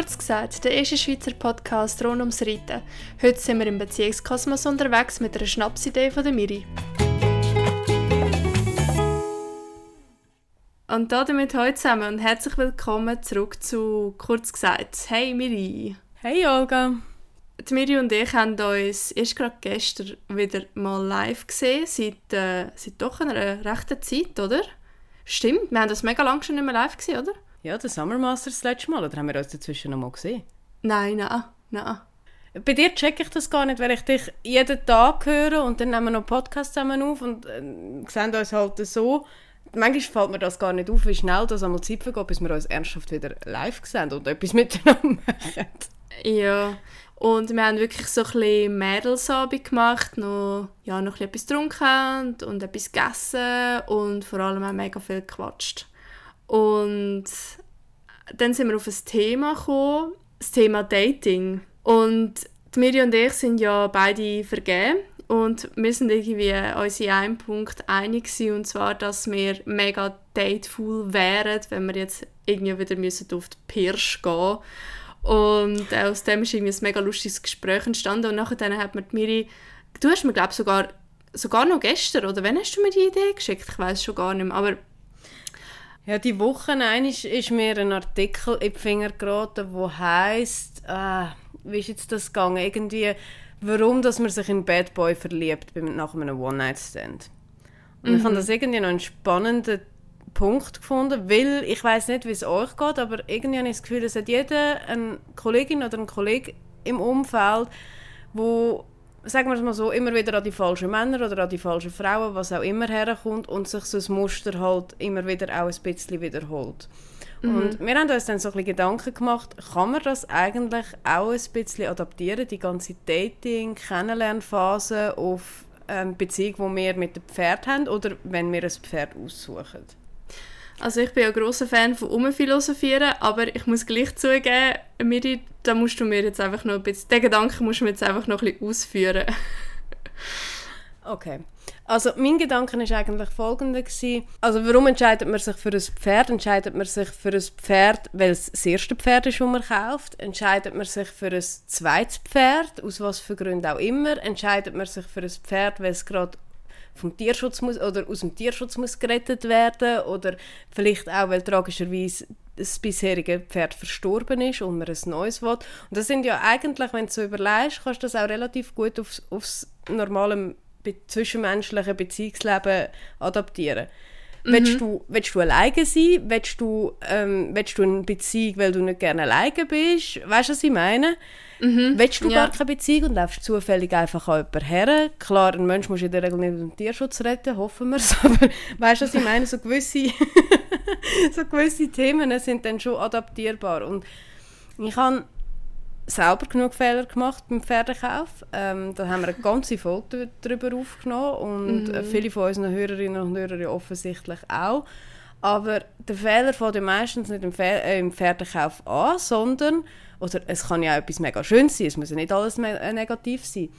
Kurz gesagt, der erste Schweizer Podcast rund ums Reiten. Heute sind wir im Beziehungskosmos unterwegs mit einer Schnapsidee von der Miri. Und damit heute zusammen und herzlich willkommen zurück zu Kurz gesagt. Hey Miri! Hey Olga! Die Miri und ich haben uns erst gerade gestern wieder mal live gesehen, seit, äh, seit doch einer rechten Zeit, oder? Stimmt, wir haben das mega lange schon nicht mehr live gesehen, oder? Ja, der Summer Masters das letzte Mal, oder haben wir uns dazwischen noch mal gesehen? Nein, nein, nein. Bei dir checke ich das gar nicht, weil ich dich jeden Tag höre und dann nehmen wir noch Podcast zusammen auf und äh, sehen uns halt so. Manchmal fällt mir das gar nicht auf, wie schnell das einmal Zeit vergeht, bis wir uns ernsthaft wieder live sehen und etwas miteinander machen. Ja, und wir haben wirklich so ein bisschen Mädelsabend gemacht, noch, ja, noch etwas getrunken und, und etwas gegessen und vor allem auch mega viel gequatscht. Und dann sind wir auf ein Thema gekommen, das Thema Dating. Und Miri und ich sind ja beide vergeben und wir sind irgendwie uns in einem Punkt einig gewesen, und zwar, dass wir mega dateful wären, wenn wir jetzt irgendwie wieder müssen auf die Pirsch gehen und aus dem ist irgendwie ein mega lustiges Gespräch entstanden und nachher hat mir Miri, du hast mir glaube sogar sogar noch gestern, oder wann hast du mir die Idee geschickt? Ich weiß schon gar nicht mehr, aber ja, die Woche ist, ist mir ein Artikel in die Finger geraten, wo heißt, äh, wie ist jetzt das gegangen? Irgendwie, warum dass man sich in Bad Boy verliebt nach einem One-Night-Stand. Und mhm. ich fand das irgendwie noch einen spannenden Punkt gefunden, weil ich weiß nicht, wie es euch geht, aber irgendwie habe ich das Gefühl, es hat jeder eine Kollegin oder ein Kollege im Umfeld, wo sagen wir es mal so, immer wieder an die falschen Männer oder an die falschen Frauen, was auch immer herkommt und sich so ein Muster halt immer wieder auch ein bisschen wiederholt. Mhm. Und wir haben uns dann so ein bisschen Gedanken gemacht, kann man das eigentlich auch ein bisschen adaptieren, die ganze Dating-Kennenlernphase auf eine Beziehung, die wir mit dem Pferd haben oder wenn wir ein Pferd aussuchen? Also ich bin ja großer Fan von Umphilosophieren, aber ich muss gleich zugeben, Miri, da musst du mir jetzt einfach noch ein bisschen, den Gedanken musst du mir jetzt einfach noch ein bisschen ausführen. okay. Also mein Gedanke war eigentlich folgender. Gewesen. Also warum entscheidet man sich für ein Pferd? Entscheidet man sich für ein Pferd, weil es das erste Pferd ist, das man kauft? Entscheidet man sich für ein zweites Pferd, aus was für Gründen auch immer? Entscheidet man sich für ein Pferd, weil es gerade vom Tierschutz muss, oder aus dem Tierschutz muss gerettet werden oder vielleicht auch, weil tragischerweise das bisherige Pferd verstorben ist und man ein neues will. Und das sind ja eigentlich, wenn du so überlegst, kannst du das auch relativ gut aufs, aufs normale zwischenmenschliche Beziehungsleben adaptieren. Mhm. Willst, du, willst du alleine sein? Willst du, ähm, willst du eine Beziehung, weil du nicht gerne alleine bist? Weißt du, was ich meine? Mhm. Willst du ja. gar keine Beziehung und läufst zufällig einfach an jemanden her? Klar, ein Mensch muss in der Regel nicht den Tierschutz retten, hoffen wir es, aber weißt du, was ich meine? So gewisse, so gewisse Themen sind dann schon adaptierbar und ich habe selber genug Fehler gemacht beim Pferdekauf. Ähm, da haben wir eine ganze Folge darüber aufgenommen und mhm. viele von unseren Hörerinnen und Hörern offensichtlich auch. Aber der Fehler fängt meistens nicht im, Pfer äh, im Pferdekauf an, sondern, oder es kann ja auch etwas mega Schönes sein, es muss ja nicht alles äh, negativ sein.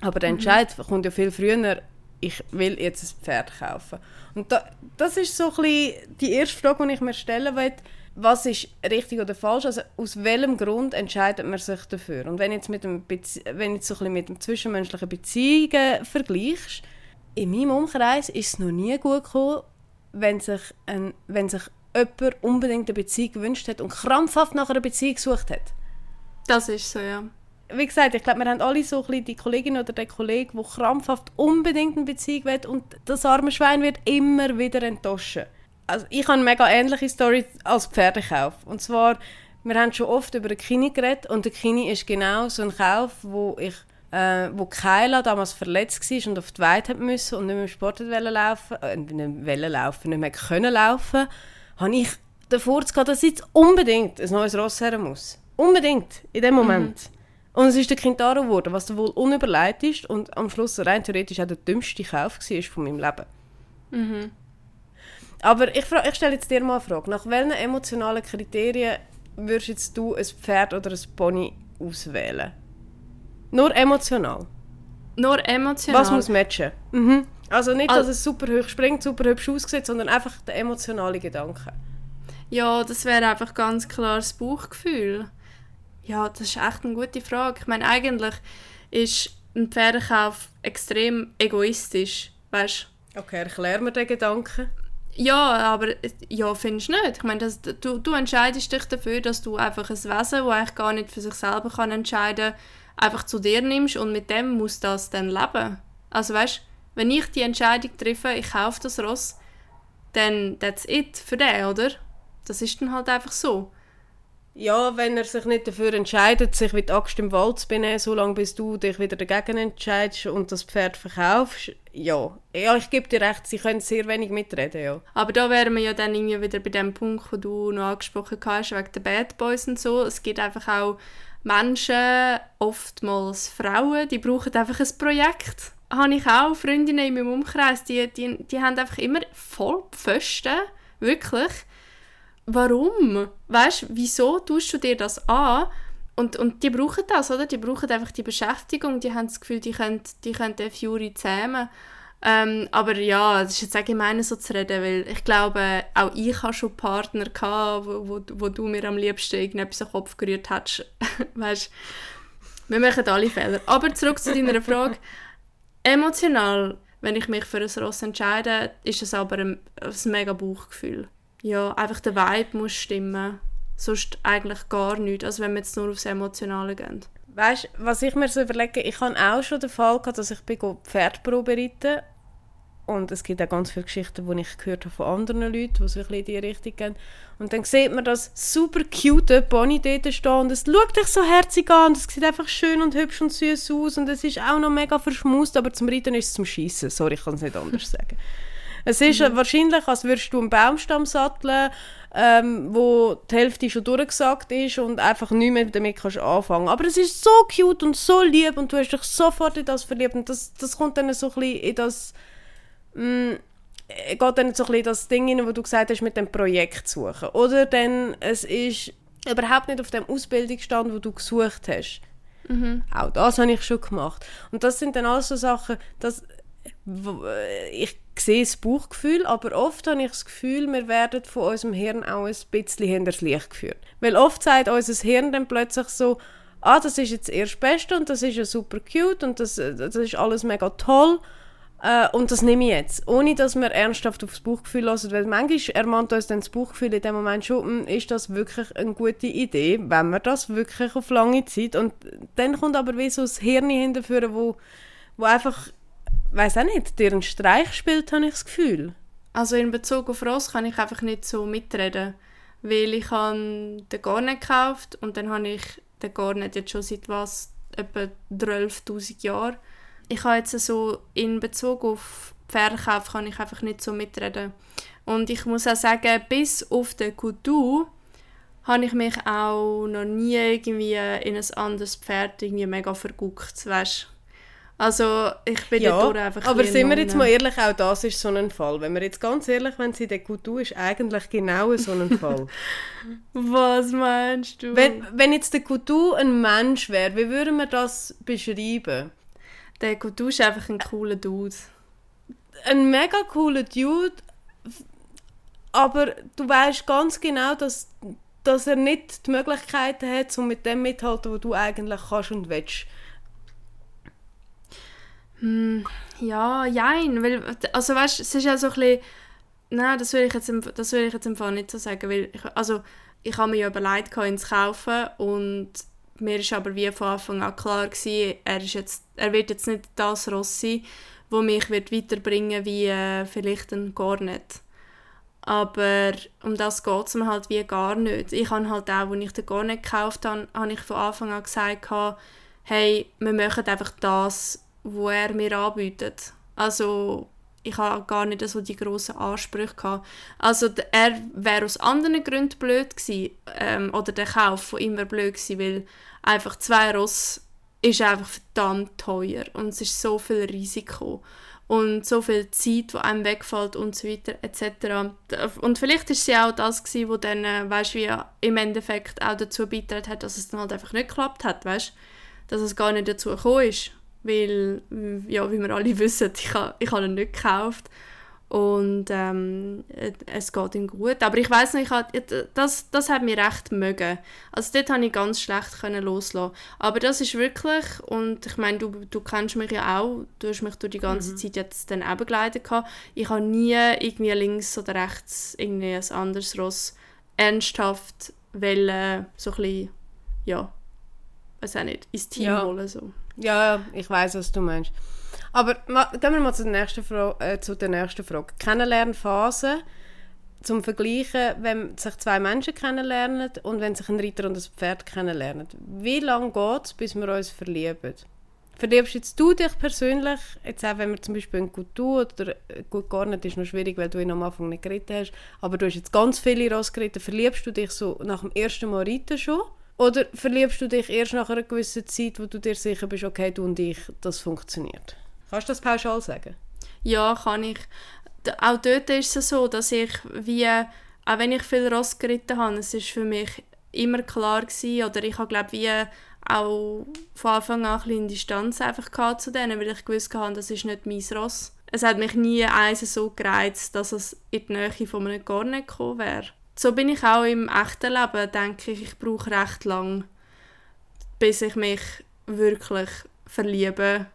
Aber der mhm. Entscheid mhm. kommt ja viel früher, ich will jetzt ein Pferd kaufen. Und da, das ist so die erste Frage, die ich mir stellen will. Was ist richtig oder falsch? Also aus welchem Grund entscheidet man sich dafür? Und wenn jetzt mit dem Bezie wenn jetzt so mit dem zwischenmenschlichen Beziehungen vergleichst, in meinem Umkreis ist es noch nie gut gekommen, wenn sich, ein, wenn sich jemand unbedingt eine Beziehung gewünscht hat und krampfhaft nach einer Beziehung gesucht hat. Das ist so, ja. Wie gesagt, ich glaube, wir haben alle so ein die Kollegin oder den Kollegen, der krampfhaft unbedingt eine Beziehung will und das arme Schwein wird immer wieder enttäuschen. Also ich habe eine mega ähnliche Story als Pferdekauf. Und zwar, wir haben schon oft über den Kini geredet und der Kini ist genau so ein Kauf, wo ich äh, wo Kyla damals verletzt war und auf die Weide musste und nicht mehr im Sport laufen äh, nicht laufen, nicht mehr können laufen, habe ich davor gehabt, dass jetzt unbedingt ein neues Ross her muss. Unbedingt, in dem Moment. Und es ist der Kintaro geworden, was wohl unüberlegt ist und am Schluss rein theoretisch auch der dümmste Kauf war von meinem Leben. Mhm. Aber ich, ich stelle jetzt dir mal eine Frage. Nach welchen emotionalen Kriterien würdest jetzt du ein Pferd oder ein Pony auswählen? Nur emotional. Nur emotional? Was muss matchen? Mhm. Also nicht, dass es super hoch springt, super hübsch aussieht, sondern einfach der emotionale Gedanke. Ja, das wäre einfach ganz klar das Bauchgefühl. Ja, das ist echt eine gute Frage. Ich meine, eigentlich ist ein Pferdekauf extrem egoistisch, weißt Okay, erklär mir den Gedanken. Ja, aber ja, findest du nicht? Ich meine, das, du, du entscheidest dich dafür, dass du einfach ein Wesen, das eigentlich gar nicht für sich selber kann entscheiden kann, einfach zu dir nimmst und mit dem muss das dann leben. Also weißt wenn ich die Entscheidung treffe, ich kaufe das Ross, dann that's it für den, oder? Das ist dann halt einfach so. Ja, wenn er sich nicht dafür entscheidet, sich die Axt im Wald zu benehmen, solange bis du dich wieder dagegen entscheidest und das Pferd verkaufst, ja. Ja, ich gebe dir recht, sie können sehr wenig mitreden, ja. Aber da wären wir ja dann irgendwie wieder bei dem Punkt, wo du noch angesprochen hast, wegen der Bad Boys und so. Es gibt einfach auch Menschen, oftmals Frauen, die brauchen einfach ein Projekt. Habe ich auch Freundinnen in meinem Umkreis, die, die, die haben einfach immer voll Pfosten, wirklich warum? Weißt du, wieso tust du dir das an? Und, und die brauchen das, oder? Die brauchen einfach die Beschäftigung, die haben das Gefühl, die können, die können den Fury zähmen. Ähm, aber ja, es ist jetzt allgemein so zu reden, weil ich glaube, auch ich hatte schon Partner, gehabt, wo, wo, wo du mir am liebsten irgendetwas den Kopf gerührt hast. weißt wir machen alle Fehler. Aber zurück zu deiner Frage. Emotional, wenn ich mich für ein Ross entscheide, ist es aber ein, ein mega Bauchgefühl ja, einfach der Vibe muss stimmen. Sonst eigentlich gar nichts, also wenn wir jetzt nur aufs Emotionale gehen. Weißt du, was ich mir so überlege, ich habe auch schon den Fall gehabt, dass ich Pferdprobe reiten und es gibt auch ganz viele Geschichten, die ich gehört habe von anderen Leuten, die so ein bisschen in diese Richtung gehen. Und dann sieht man das super cute Pony dort stehen und es schaut dich so herzig an und es sieht einfach schön und hübsch und süß aus und es ist auch noch mega verschmust, aber zum Reiten ist es zum Schießen. Sorry, ich kann es nicht anders sagen. Es ist mhm. wahrscheinlich, als würdest du einen Baumstamm satteln, ähm, wo die Hälfte schon durchgesagt ist und einfach nicht mehr damit kannst anfangen. Aber es ist so cute und so lieb und du hast dich sofort in das verliebt und das, das kommt dann so ein bisschen in das mh, mm, geht dann so ein bisschen das Ding rein, wo du gesagt hast, mit dem Projekt suchen. Oder dann, es ist überhaupt nicht auf dem Ausbildungsstand, wo du gesucht hast. Mhm. Auch das habe ich schon gemacht. Und das sind dann alles so Sachen, dass ich sehe das Bauchgefühl, aber oft habe ich das Gefühl, wir werden von unserem Hirn auch ein bisschen hinter das Licht geführt. Weil oft sagt unser Hirn dann plötzlich so, ah, das ist jetzt erst Beste und das ist ja super cute und das, das ist alles mega toll äh, und das nehme ich jetzt, ohne dass wir ernsthaft aufs Bauchgefühl hören, weil manchmal ermahnt uns dann das Bauchgefühl in dem Moment schon, hm, ist das wirklich eine gute Idee, wenn wir das wirklich auf lange Zeit und dann kommt aber wie so das Hirn hinterführen, wo, wo einfach weiß auch nicht, dir einen Streich spielt, habe ich das Gefühl. Also in Bezug auf Ross kann ich einfach nicht so mitreden, weil ich habe den Garnet gekauft und dann habe ich den Garnet jetzt schon seit was, etwa 12'000 Jahren. Ich habe jetzt so in Bezug auf Verkauf kann ich einfach nicht so mitreden. Und ich muss auch sagen, bis auf den Couture habe ich mich auch noch nie irgendwie in ein anderes Pferd irgendwie mega verguckt, weißt also ich bin ja, dort einfach aber sind wir jetzt mal ehrlich, auch das ist so ein Fall. Wenn wir jetzt ganz ehrlich wenn sie der Kultur ist eigentlich genau so ein Fall. Was meinst du? Wenn, wenn jetzt der Kultur ein Mensch wäre, wie würden wir das beschreiben? Der Kultur ist einfach ein cooler Dude. Ein mega cooler Dude, aber du weißt ganz genau, dass, dass er nicht die Möglichkeiten hat, um mit dem mithalten, was du eigentlich kannst und willst. Hm, ja, jein, weil, also weißt, es ist ja so ein bisschen, nein, das will ich jetzt, das will ich jetzt im Fall nicht so sagen, weil, ich, also, ich habe mir ja überlegt, ihn zu kaufen und mir ist aber wie von Anfang an klar gewesen, er, ist jetzt, er wird jetzt nicht das Ross sein, wo mich wird weiterbringen wie äh, vielleicht ein Garnet. Aber um das geht es mir halt wie gar nicht. Ich habe halt auch, als ich den Garnet gekauft habe, habe ich von Anfang an gesagt, hey, wir machen einfach das, wo er mir anbietet. Also ich habe gar nicht so die grossen Ansprüche gehabt. Also er wäre aus anderen Gründen blöd gewesen, ähm, oder der Kauf von wäre blöd gewesen, weil einfach zwei Ross ist einfach verdammt teuer und es ist so viel Risiko und so viel Zeit, die einem wegfällt und so weiter etc. Und vielleicht ist sie auch das gewesen, wo dann, äh, weißt, wie im Endeffekt auch dazu beigetragen hat, dass es dann halt einfach nicht geklappt hat, weißt, dass es gar nicht dazu gekommen ist weil, ja, wie wir alle wissen, ich habe, ich habe ihn nicht gekauft. und ähm, es geht ihm gut. Aber ich weiß nicht, das, das hat mir recht mögen. Also dort habe ich ganz schlecht können loslassen. Aber das ist wirklich, und ich meine, du, du kennst mich ja auch, du hast mich durch die ganze mhm. Zeit jetzt dann auch begleitet gehabt. Ich habe nie irgendwie links oder rechts irgendwie ein anderes Ross ernsthaft wollen, so ein bisschen, ja, weiß auch nicht, ins Team ja. holen. So. Ja, ich weiß, was du meinst. Aber gehen wir mal zu der nächsten, Fra äh, zu der nächsten Frage. Kennenlernphase zum Vergleichen, wenn sich zwei Menschen kennenlernen und wenn sich ein Reiter und ein Pferd kennenlernen. Wie lange geht es, bis wir uns verlieben? Verliebst jetzt du dich persönlich, jetzt auch wenn wir zum Beispiel in Coutu oder äh, gut gar nicht, ist noch schwierig, weil du ihn am Anfang nicht geritten hast, aber du hast jetzt ganz viele Ross geritten, verliebst du dich so nach dem ersten Mal reiten schon? Oder verliebst du dich erst nach einer gewissen Zeit, wo du dir sicher bist, okay, du und ich, das funktioniert? Kannst du das pauschal sagen? Ja, kann ich. Auch dort ist es so, dass ich wie, auch wenn ich viel Ross geritten habe, es ist für mich immer klar gewesen, oder ich habe glaube wie auch von Anfang an ein Distanz einfach zu denen, weil ich gewusst habe, das ist nicht mein Ross. Es hat mich nie eins so gereizt, dass es in die Nähe von einem gar nicht gekommen wäre. So bin ich auch im echten Leben, denke ich, ich brauche recht lang, bis ich mich wirklich verlieben.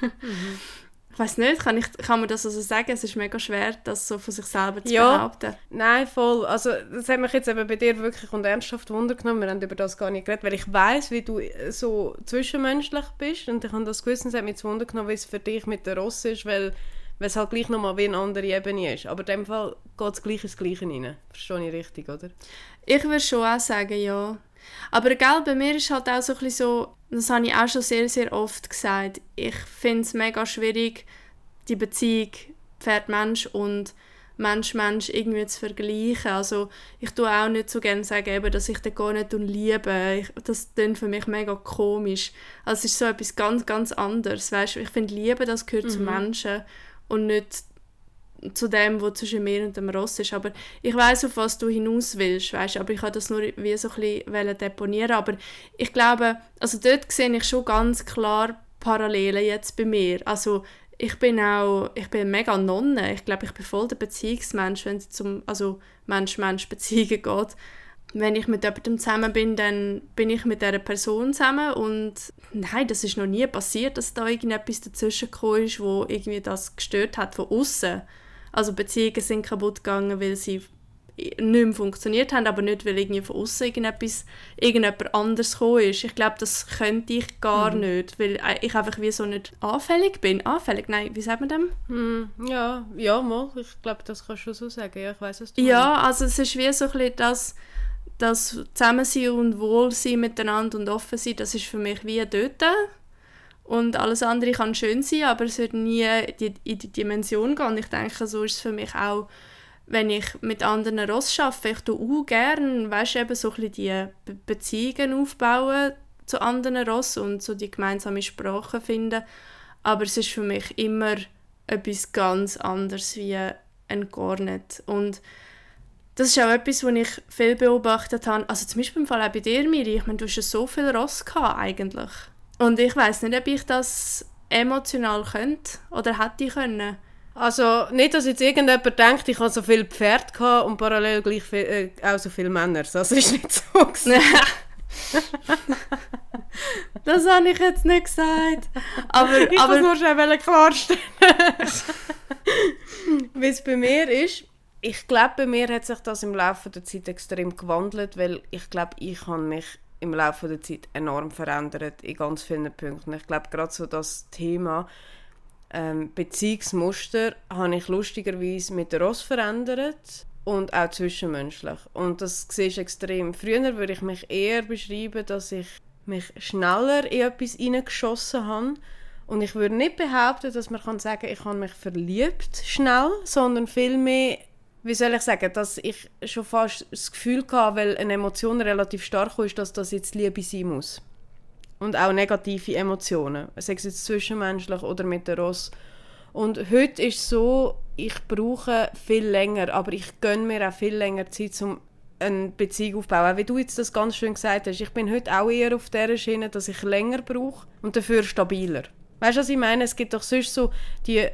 Mhm. Ich weiß nicht, kann, ich, kann man das also sagen? Es ist mega schwer, das so von sich selber zu ja, behaupten. Nein, voll. Also das hat mich jetzt eben bei dir wirklich und ernsthaft Wunder genommen. Wir haben über das gar nicht geredet, weil ich weiß, wie du so zwischenmenschlich bist und ich habe das gewusst, es hat mich zu Wunder genommen, wie es für dich mit der Ross ist, weil, weil es halt gleich nochmal wie eine andere Ebene ist. Aber in dem Fall geht es gleich ins Gleiche rein. Verstehe ich richtig, oder? Ich würde schon auch sagen, ja. Aber gell, bei mir ist halt auch so ein bisschen so, das habe ich auch schon sehr, sehr oft gesagt, ich finde es mega schwierig, die Beziehung Pferd-Mensch und Mensch-Mensch irgendwie zu vergleichen. Also ich tue auch nicht so gerne sagen, eben, dass ich den gar nicht liebe. Ich, das klingt für mich mega komisch. Also es ist so etwas ganz, ganz anderes. Weißt? Ich finde, Liebe, das gehört mhm. zu Menschen und nicht zu dem, was zwischen mir und dem Ross ist. Aber ich weiß auf was du hinaus willst, weißt? aber ich habe das nur wie so ein bisschen deponieren. Aber ich glaube, also dort sehe ich schon ganz klar Parallelen jetzt bei mir. Also ich bin auch, ich bin mega Nonne. Ich glaube, ich bin voll der Beziehungsmensch, wenn es zum, also Mensch-Mensch-Beziehungen geht. Wenn ich mit jemandem zusammen bin, dann bin ich mit dieser Person zusammen und nein, das ist noch nie passiert, dass da irgendetwas dazwischen gekommen ist, wo irgendwie das gestört hat von außen. Also Beziehungen sind kaputt gegangen, weil sie nicht mehr funktioniert haben, aber nicht, weil irgendwie von außen irgendetwas, irgendjemand anders gekommen ist. Ich glaube, das könnte ich gar mhm. nicht, weil ich einfach wie so nicht anfällig bin. Anfällig? Nein, wie sagt man dem? Mhm. Ja, ja, mal. Ich glaube, das kannst du so sagen. Ja, ich weiß es. Ja, also es ist wie so ein bisschen das, das Zusammensein und Wohlsein miteinander und offen sein, das ist für mich wie dort und alles andere kann schön sein, aber es wird nie in die Dimension gehen. Und ich denke, so ist es für mich auch, wenn ich mit anderen Ross arbeite. Ich tue auch gerne, weißt, eben so ein die Beziehungen aufbauen zu anderen Ross und so die gemeinsame Sprache finden. Aber es ist für mich immer etwas ganz anderes wie ein Garnet. Und das ist auch etwas, was ich viel beobachtet habe. Also zum Beispiel im Fall auch bei dir, Miri. Ich meine, du hast ja so viel Ross gehabt, eigentlich. Und ich weiß nicht, ob ich das emotional könnte oder hätte können. Also nicht, dass jetzt irgendjemand denkt, ich habe so viel Pferd gehabt und parallel gleich viel, äh, auch so viele Männer. Das ist nicht so. das habe ich jetzt nicht gesagt. Aber, ich aber, nur schnell klarstellen. Wie es bei mir ist, ich glaube, bei mir hat sich das im Laufe der Zeit extrem gewandelt, weil ich glaube, ich habe mich im Laufe der Zeit enorm verändert in ganz vielen Punkten. Ich glaube, gerade so das Thema ähm, Beziehungsmuster habe ich lustigerweise mit Ross verändert und auch zwischenmenschlich. Und das sehe ich extrem. Früher würde ich mich eher beschreiben, dass ich mich schneller in etwas hineingeschossen habe. Und ich würde nicht behaupten, dass man kann sagen ich habe mich verliebt schnell, sondern vielmehr wie soll ich sagen, dass ich schon fast das Gefühl hatte, weil eine Emotion relativ stark ist, dass das jetzt Liebe sein muss. Und auch negative Emotionen, sei es jetzt zwischenmenschlich oder mit der Ross. Und heute ist es so, ich brauche viel länger, aber ich gönne mir auch viel länger Zeit, um eine Beziehung aufzubauen. Auch wie du jetzt das ganz schön gesagt hast, ich bin heute auch eher auf der Schiene, dass ich länger brauche und dafür stabiler. Weißt du, was ich meine? Es gibt doch sonst so die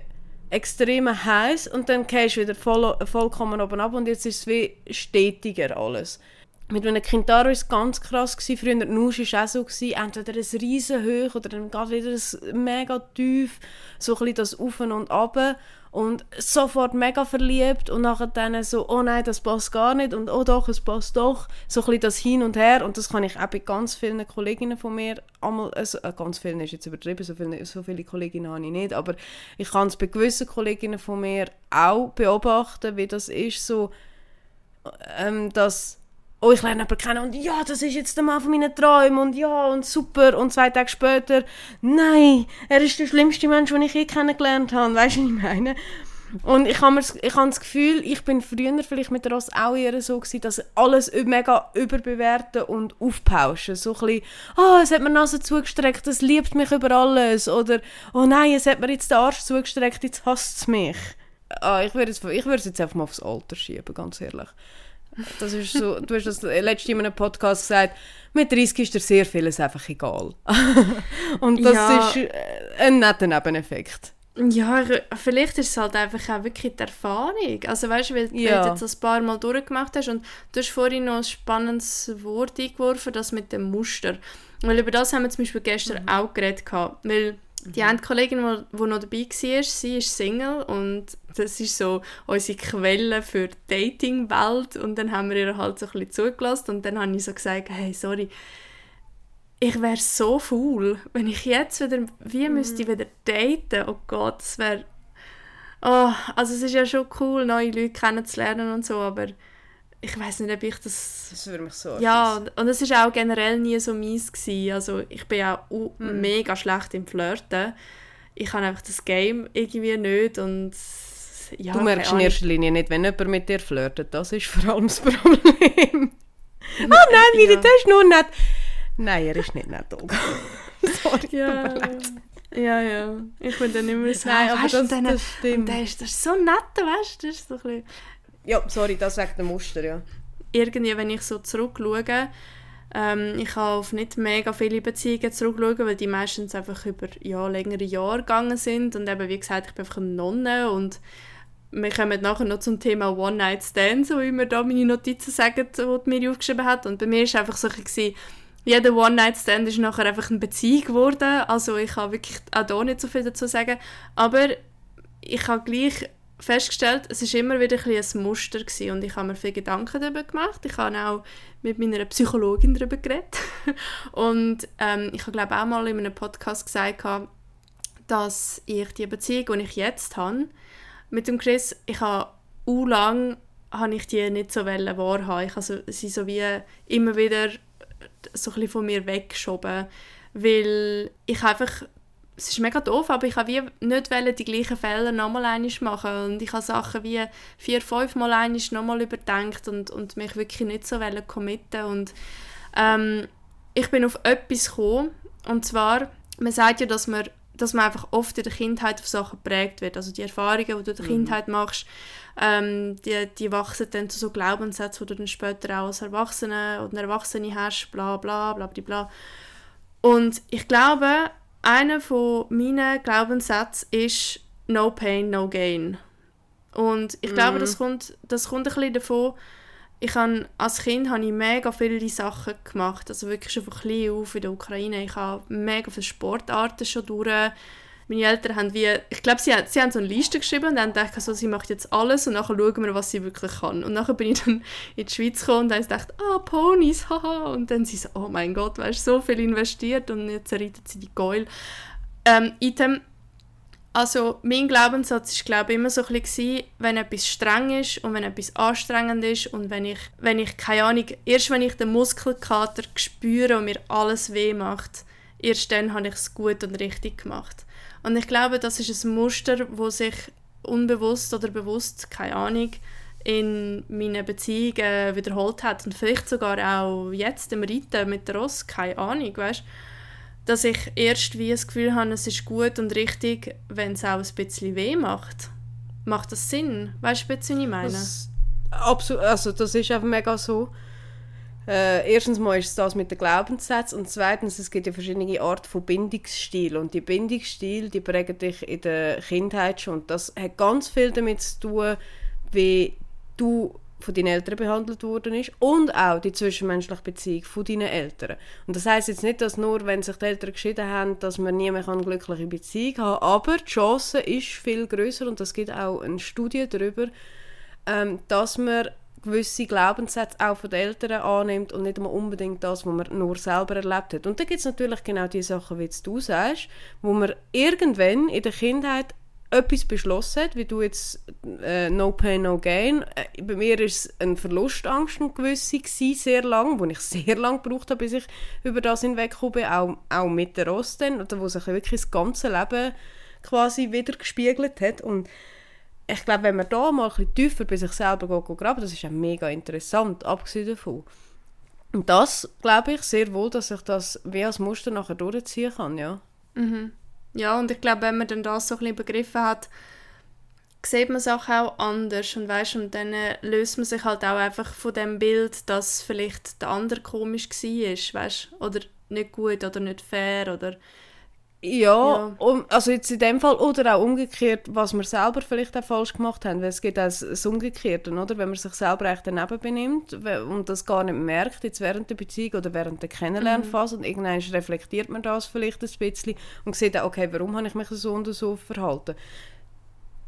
extrem heiß und dann gehst du wieder voll, vollkommen oben ab und jetzt ist es wie stetiger alles. Mit einem Kintaro war es ganz krass. Gewesen. Früher Nusch war auch so. Gewesen. Entweder ein riesen hoch oder dann geht wieder ein mega tief. So ein das Auf und Ab. Und sofort mega verliebt und nachher dann so, oh nein, das passt gar nicht und oh doch, es passt doch. So ein das Hin und Her und das kann ich auch bei ganz vielen Kolleginnen von mir, einmal, also, äh, ganz vielen ist jetzt übertrieben, so viele, so viele Kolleginnen habe ich nicht, aber ich kann es bei gewissen Kolleginnen von mir auch beobachten, wie das ist, so, ähm, dass oh, ich lerne jemanden kennen und ja, das ist jetzt der Mann von meinen Träumen und ja, und super. Und zwei Tage später, nein, er ist der schlimmste Mensch, den ich je kennengelernt habe. Weißt du, was ich meine? Und ich habe, ich habe das Gefühl, ich bin früher vielleicht mit Ross auch eher so gewesen, dass alles mega überbewerten und aufpauschen. So ein bisschen, oh, es hat mir die Nase zugestreckt, es liebt mich über alles. Oder, oh nein, es hat mir jetzt den Arsch zugestreckt, jetzt hasst es mich. Ah, ich würde es jetzt einfach mal aufs Alter schieben, ganz ehrlich. Das ist so, du hast das letztes in einem Podcast gesagt, mit 30 ist dir sehr vieles einfach egal. Und das ja. ist äh, ein netter Nebeneffekt. Ja, vielleicht ist es halt einfach auch wirklich die Erfahrung. Also weißt du, weil ja. du jetzt das ein paar Mal durchgemacht hast und du hast vorhin noch ein spannendes Wort eingeworfen, das mit dem Muster. Weil über das haben wir zum Beispiel gestern mhm. auch geredet. Weil die eine Kollegin, die, noch dabei war, sie ist Single und das ist so unsere Quelle für die Dating-Welt und dann haben wir ihr halt so ein bisschen zugelassen und dann habe ich so gesagt, hey, sorry, ich wäre so faul, wenn ich jetzt wieder, wie mhm. müsste ich wieder daten? Oh Gott, das wäre, oh, also es ist ja schon cool, neue Leute kennenzulernen und so, aber ich weiß nicht, ob ich das... Das würde mich so Ja, und es war auch generell nie so mies. Gewesen. Also ich bin auch hm. mega schlecht im Flirten. Ich habe einfach das Game irgendwie nicht und... Ja, du merkst in erster Linie nicht, wenn jemand mit dir flirtet. Das ist vor allem das Problem. oh nein, Miri, ja. das ist nur nett. Nein, er ist nicht nett, Olga. Sorry, ja. Ja, ja. Ich bin dann immer so, Nein, aber das, dann, das stimmt. Und der ist, das ist so nett, weißt du? Das ist so ein bisschen... Ja, sorry, das sagt ein Muster, ja. Irgendwie, wenn ich so zurückschaue, ähm, ich habe auf nicht mega viele Beziehungen zurückschauen, weil die meistens einfach über ja, längere Jahre gegangen sind. Und eben, wie gesagt, ich bin einfach eine Nonne und wir kommen nachher noch zum Thema One Night Stand, so wie mir da meine Notizen sagen, die mir aufgeschrieben hat. Und bei mir war einfach so ein jeder One Night Stand ist nachher einfach eine Beziehung geworden, also ich habe wirklich auch da nicht so viel dazu sagen, aber ich habe gleich festgestellt, es ist immer wieder ein, ein Muster gewesen und ich habe mir viele Gedanken darüber gemacht. Ich habe auch mit meiner Psychologin darüber geredet und ähm, ich habe glaube auch mal in einem Podcast gesagt, dass ich die Beziehung, die ich jetzt habe, mit dem Chris, ich habe lang habe ich die nicht so wahrhaben. Ich habe sie so wie immer wieder so ein bisschen von mir weggeschoben, weil ich einfach es ist mega doof, aber ich wollte nicht die gleichen Fehler nochmal einmal machen und ich habe Sachen wie vier, fünf Mal einmal nochmal überdenkt und, und mich wirklich nicht so committen und ähm, ich bin auf etwas gekommen und zwar, man sagt ja, dass man, dass man einfach oft in der Kindheit auf Sachen geprägt wird, also die Erfahrungen, die du in der mhm. Kindheit machst, ähm, die, die wachsen dann zu so Glaubenssätzen, die du dann später auch als Erwachsene oder Erwachsene hast, bla bla bla bla bla. Und ich glaube, einer von meinen Glaubenssätzen ist No Pain, No Gain. Und ich glaube, mm. das, kommt, das kommt ein bisschen davon, ich habe, als Kind habe ich mega viele Sachen gemacht, also wirklich schon von klein auf in der Ukraine. Ich habe mega viele Sportarten schon durch meine Eltern haben wie, ich glaube, sie, sie haben so eine Liste geschrieben und dann dachte ich so, sie macht jetzt alles und nachher schauen wir, was sie wirklich kann. Und nachher bin ich dann in die Schweiz gekommen und dachte ah, Ponys, haha. Und dann sie so, oh mein Gott, du, so viel investiert und jetzt reitet sie die Geul. Ähm, item, also mein Glaubenssatz ist glaube ich immer so ein bisschen, wenn etwas streng ist und wenn etwas anstrengend ist und wenn ich, wenn ich keine Ahnung, erst wenn ich den Muskelkater spüre und mir alles weh macht, erst dann habe ich es gut und richtig gemacht. Und ich glaube, das ist ein Muster, wo sich unbewusst oder bewusst, keine Ahnung, in meinen Beziehungen wiederholt hat. Und vielleicht sogar auch jetzt im Reiten mit der Ross, keine Ahnung, weißt dass ich erst wie das Gefühl habe, es ist gut und richtig, wenn es auch ein bisschen weh macht. Macht das Sinn? Weißt du, was ich meine? Das, absolut, also das ist einfach mega so. Äh, erstens mal ist es das mit den Glaubenssätzen und zweitens, es gibt ja verschiedene Arten von Bindungsstil und die Bindungsstil, die prägen dich in der Kindheit schon das hat ganz viel damit zu tun, wie du von deinen Eltern behandelt worden ist und auch die zwischenmenschliche Beziehung von deinen Eltern. Und das heißt jetzt nicht, dass nur, wenn sich die Eltern geschieden haben, dass man nie mehr eine glückliche Beziehung haben kann, aber die Chance ist viel größer und es gibt auch eine Studie darüber, ähm, dass man gewisse Glaubenssätze auch von den Eltern annimmt und nicht immer unbedingt das, was man nur selber erlebt hat. Und da gibt es natürlich genau die Sachen, wie du sagst, wo man irgendwann in der Kindheit etwas beschlossen hat, wie du jetzt äh, No Pain, No Gain. Äh, bei mir war es eine Verlustangst eine gewisse gewesen, sehr lang, wo ich sehr lange gebraucht habe, bis ich über das hinweggekommen bin, auch, auch mit der Rosten, wo sich wirklich das ganze Leben quasi wieder gespiegelt hat und ich glaube, wenn man da mal ein tiefer bei sich selber geht, graben, das ist ja mega interessant, abgesehen davon. Und das glaube ich sehr wohl, dass ich das wie als Muster nachher durchziehen kann, ja. Mhm. Ja, und ich glaube, wenn man dann das so ein bisschen begriffen hat, sieht man Sachen auch anders und weißt, und dann äh, löst man sich halt auch einfach von dem Bild, dass vielleicht der andere komisch war, weißt, oder nicht gut oder nicht fair oder ja, ja. Um, also jetzt in dem Fall oder auch umgekehrt, was wir selber vielleicht auch falsch gemacht haben, weil es geht auch das Umgekehrte, oder? Wenn man sich selber echt daneben benimmt und das gar nicht merkt, jetzt während der Beziehung oder während der Kennenlernphase mhm. und irgendwann reflektiert man das vielleicht ein bisschen und sieht auch, okay, warum habe ich mich so und so verhalten?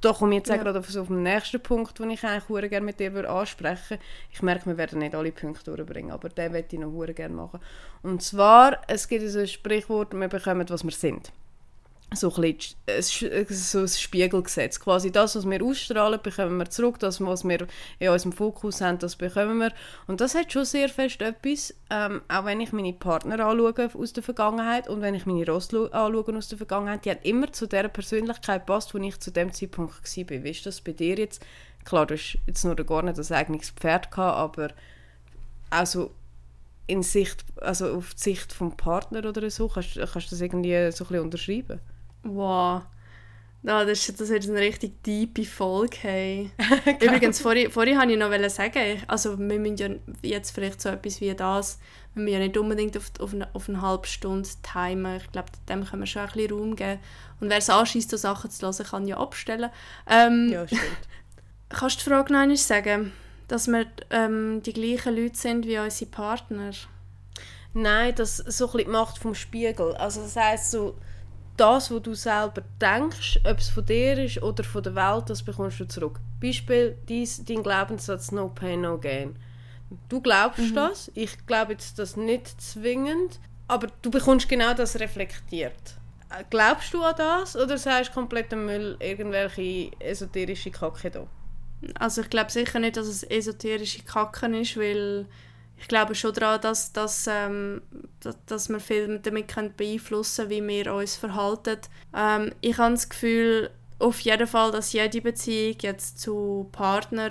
Da komme ich jetzt ja. gerade auf, auf den nächsten Punkt, den ich eigentlich gerne mit dir ansprechen würde. Ich merke, wir werden nicht alle Punkte durchbringen, aber den möchte ich noch gerne machen. Und zwar, es gibt ein Sprichwort, wir bekommen, was wir sind so ein, bisschen, so ein Spiegelgesetz. Quasi das, was wir ausstrahlen, bekommen wir zurück. Das, was wir in unserem Fokus haben, das bekommen wir. Und das hat schon sehr fest etwas, ähm, auch wenn ich meine Partner anschaue aus der Vergangenheit und wenn ich meine Ross anschaue aus der Vergangenheit, die hat immer zu der Persönlichkeit passt, wo ich zu dem Zeitpunkt war. Wie ist das bei dir jetzt? Klar, du hast jetzt nur gar nicht ein eigenes Pferd gehabt, aber also in Sicht, also auf die Sicht vom Partner oder so, kannst, kannst du das irgendwie so ein bisschen unterschreiben? Wow. No, das, das wird eine richtig tiefe Folge. Hey. Übrigens, vorhin, vorhin wollte ich noch sagen, also wir müssen ja jetzt vielleicht so etwas wie das, wir müssen ja nicht unbedingt auf, auf, eine, auf eine halbe Stunde timen. Ich glaube, dem können wir schon ein bisschen Raum geben. Und wer es anschießt, so Sachen zu hören, kann ja abstellen. Ähm, ja, stimmt. Kannst du die Frage noch einmal sagen, dass wir ähm, die gleichen Leute sind wie unsere Partner? Nein, das ist so ein bisschen die Macht vom Spiegel. Also das heisst so das, was du selber denkst, ob es von dir ist oder von der Welt, das bekommst du zurück. Beispiel dies, dein Glaubenssatz No Pain, No Gain. Du glaubst mhm. das, ich glaube jetzt das nicht zwingend, aber du bekommst genau das reflektiert. Äh, glaubst du an das oder sagst du kompletter Müll, irgendwelche esoterische Kacke da? Also ich glaube sicher nicht, dass es esoterische Kacken ist, weil ich glaube schon daran, dass, dass, ähm, dass, dass wir viel damit können beeinflussen können, wie wir uns verhalten. Ähm, ich habe das Gefühl, auf jeden Fall, dass jede Beziehung jetzt zu Partner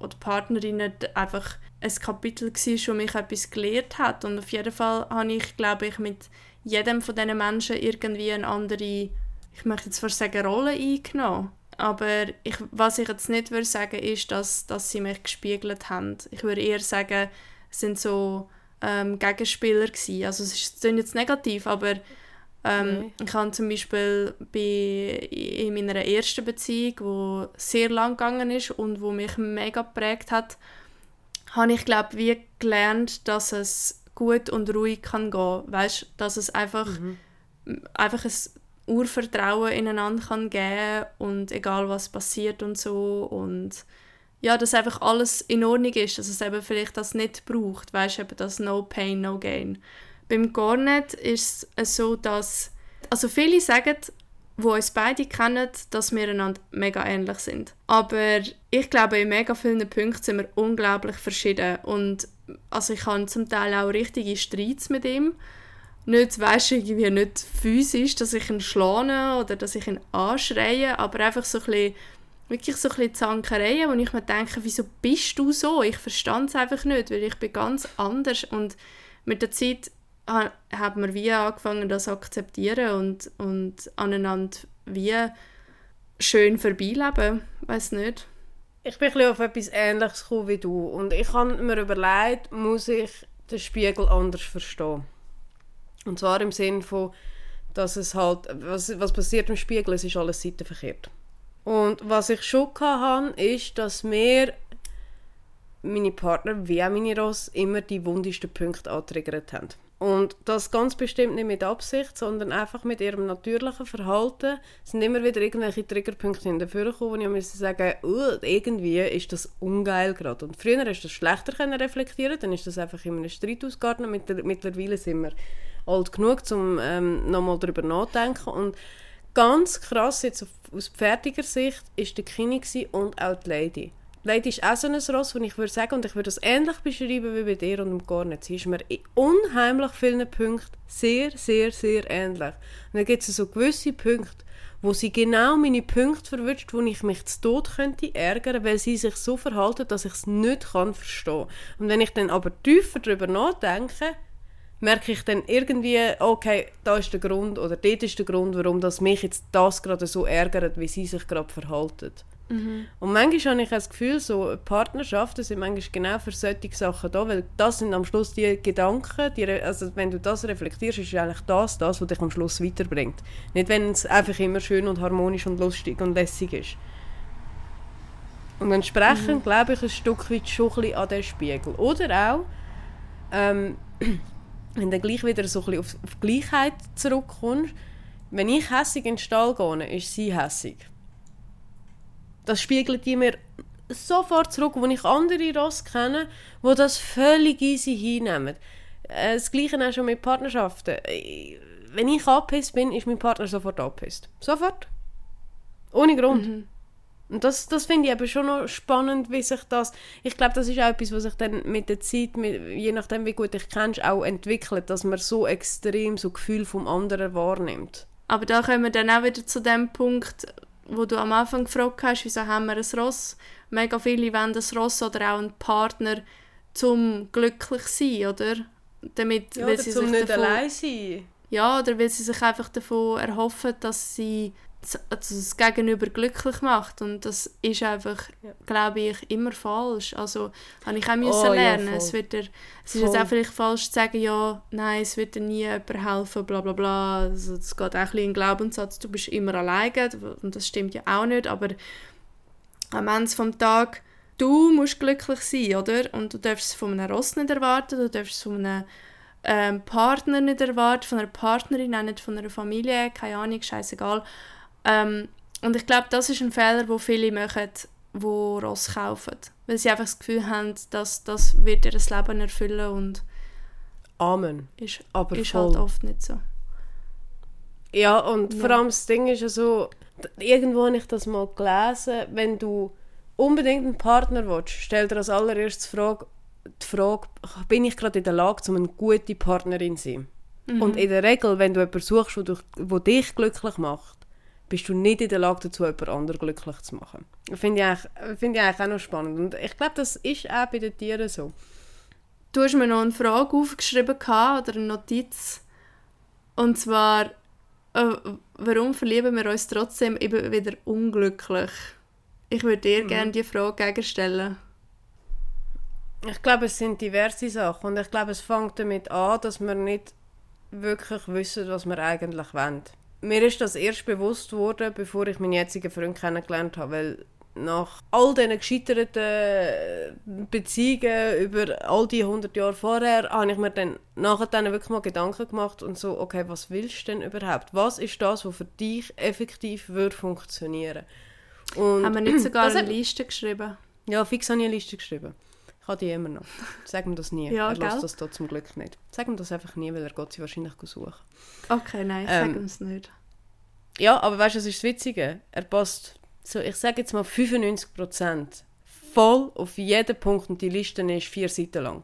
oder Partnerinnen einfach ein Kapitel war, wo mich etwas gelehrt hat. Und auf jeden Fall habe ich, glaube ich, mit jedem von diesen Menschen irgendwie eine andere, ich möchte jetzt fast sagen, Rolle eingenommen. Aber ich, was ich jetzt nicht würde sagen, ist, dass, dass sie mich gespiegelt haben. Ich würde eher sagen, sind so ähm, Gegenspieler gewesen. Also es ist jetzt negativ, aber ähm, okay. ich habe zum Beispiel bei, in meiner ersten Beziehung, wo sehr lang gegangen ist und wo mich mega geprägt hat, habe ich glaube wie gelernt, dass es gut und ruhig kann gehen, weißt, dass es einfach mhm. einfach ein Urvertrauen ineinander kann geben und egal was passiert und so und ja, dass einfach alles in Ordnung ist, dass es eben vielleicht das nicht braucht, weißt du, das No Pain, No Gain. Beim Garnet ist es so, dass, also viele sagen, wo uns beide kennen, dass wir einander mega ähnlich sind. Aber ich glaube, in mega vielen Punkten sind wir unglaublich verschieden und also ich habe zum Teil auch richtige Streits mit ihm. Nicht, weißt irgendwie nicht physisch, dass ich ihn schlage oder dass ich ihn anschreie, aber einfach so ein bisschen wirklich so ein Zankereien, wo ich mir denke, wieso bist du so? Ich verstand es einfach nicht, weil ich bin ganz anders und mit der Zeit haben wir wie angefangen, das akzeptieren und, und aneinander wie schön vorbeileben, weiß nicht. Ich bin ein auf etwas Ähnliches gekommen wie du und ich habe mir überlegt, muss ich den Spiegel anders verstehen. Und zwar im Sinn von, dass es halt, was, was passiert im Spiegel, es ist alles seitenverkehrt. Und was ich schon hatte, ist, dass mir meine Partner wie auch meine Ross immer die wundesten Punkte antriggert haben. Und das ganz bestimmt nicht mit Absicht, sondern einfach mit ihrem natürlichen Verhalten sind immer wieder irgendwelche Triggerpunkte in der gekommen, wo ich musste sagen, uh, irgendwie ist das ungeil gerade. Und früher du das schlechter können reflektieren, dann ist das einfach in einem Streit ausgegangen. Mittlerweile sind wir alt genug, um ähm, nochmal darüber nachzudenken. Und ganz krass jetzt aus fertiger Sicht ist der Kini und auch die Lady. Lady ist auch so ein Ross, und ich würde sagen, und ich würde das ähnlich beschreiben wie bei dir und dem Garnet. Sie ist mir in unheimlich vielen Punkten sehr, sehr, sehr ähnlich. Und dann gibt es so gewisse Punkte, wo sie genau meine Punkte verwünscht, wo ich mich zu Tod könnte ärgern, weil sie sich so verhalten, dass ich es nicht kann verstehen. Und wenn ich dann aber tiefer darüber nachdenke, merke ich dann irgendwie, okay, da ist der Grund oder dort ist der Grund, warum das mich jetzt das gerade so ärgert, wie sie sich gerade verhalten. Mhm. Und manchmal habe ich das Gefühl, so Partnerschaften sind manchmal genau für solche Sachen da, weil das sind am Schluss die Gedanken, die, also wenn du das reflektierst, ist eigentlich das das, was dich am Schluss weiterbringt. Nicht, wenn es einfach immer schön und harmonisch und lustig und lässig ist. Und entsprechend mhm. glaube ich ein Stück weit schon ein bisschen an den Spiegel. Oder auch, ähm, wenn du gleich wieder so ein auf, auf Gleichheit zurückkommst, wenn ich hässig in den Stall gehe, ist sie hässig das spiegelt die mir sofort zurück, wo ich andere Ross kenne, wo das völlig easy hinnehmen. Äh, das Gleiche auch schon mit Partnerschaften. Äh, wenn ich angepisst bin, ist mein Partner sofort angepisst. Sofort. Ohne Grund. Mhm. Und das, das finde ich eben schon noch spannend, wie sich das... Ich glaube, das ist auch etwas, was sich dann mit der Zeit, mit, je nachdem wie gut ich kennst, auch entwickelt, dass man so extrem so Gefühl vom anderen wahrnimmt. Aber da kommen wir dann auch wieder zu dem Punkt, wo du am Anfang gefragt hast, wieso haben wir ein Ross? Mega viele wollen ein Ross oder auch einen Partner zum glücklich sein, oder? Damit, ja, weil sie zum sich nicht davon, allein sein. Ja, oder weil sie sich einfach davon erhoffen, dass sie also das Gegenüber glücklich macht und das ist einfach, ja. glaube ich, immer falsch. Also habe ich auch müssen oh, lernen. Ja, es, wird er, es ist jetzt auch vielleicht falsch zu sagen, ja, nein, es wird dir nie jemand helfen, bla bla bla. Also es geht auch ein bisschen in Glaubenssatz, du bist immer alleine und das stimmt ja auch nicht, aber am Ende des Tages, du musst glücklich sein, oder? Und du darfst es von einem Ross nicht erwarten, du darfst es von einem ähm, Partner nicht erwarten, von einer Partnerin, auch nicht von einer Familie, keine Ahnung, scheißegal. Ähm, und ich glaube, das ist ein Fehler, wo viele machen, die Ross kaufen. Weil sie einfach das Gefühl haben, dass das wird ihr Leben erfüllen und Amen. Ist, Aber ist halt oft nicht so. Ja, und ja. vor allem das Ding ist ja so, irgendwo habe ich das mal gelesen, wenn du unbedingt einen Partner willst, stell dir als allererstes die Frage, die Frage bin ich gerade in der Lage, um eine gute Partnerin zu sein? Mhm. Und in der Regel, wenn du jemanden suchst, der dich glücklich macht, bist du nicht in der Lage dazu, jemand anderen glücklich zu machen. Finde ich, eigentlich, find ich eigentlich auch noch spannend. Und ich glaube, das ist auch bei den Tieren so. Du hast mir noch eine Frage aufgeschrieben oder eine Notiz. Und zwar, äh, warum verlieben wir uns trotzdem eben wieder unglücklich? Ich würde dir mhm. gerne die Frage gegenstellen. Ich glaube, es sind diverse Sachen. Und ich glaube, es fängt damit an, dass wir nicht wirklich wissen, was wir eigentlich wollen mir ist das erst bewusst worden, bevor ich meinen jetzigen Freund kennengelernt habe, weil nach all diesen gescheiterten Beziehungen über all die 100 Jahre vorher, habe ich mir dann nachher dann wirklich mal Gedanken gemacht und so, okay, was willst du denn überhaupt? Was ist das, was für dich effektiv würde funktionieren? Und Haben wir nicht sogar eine Liste geschrieben? Ja, fix habe ich eine Liste geschrieben. Ich habe die immer noch. Sag mir das nie. ja, er lässt das da zum Glück nicht. Sag mir das einfach nie, weil er geht sie wahrscheinlich suchen. Okay, nein, ähm, sag uns nicht. Ja, aber weißt du, was ist das Witzige? Er passt, so, ich sage jetzt mal 95% voll auf jeden Punkt und die Liste ist vier Seiten lang.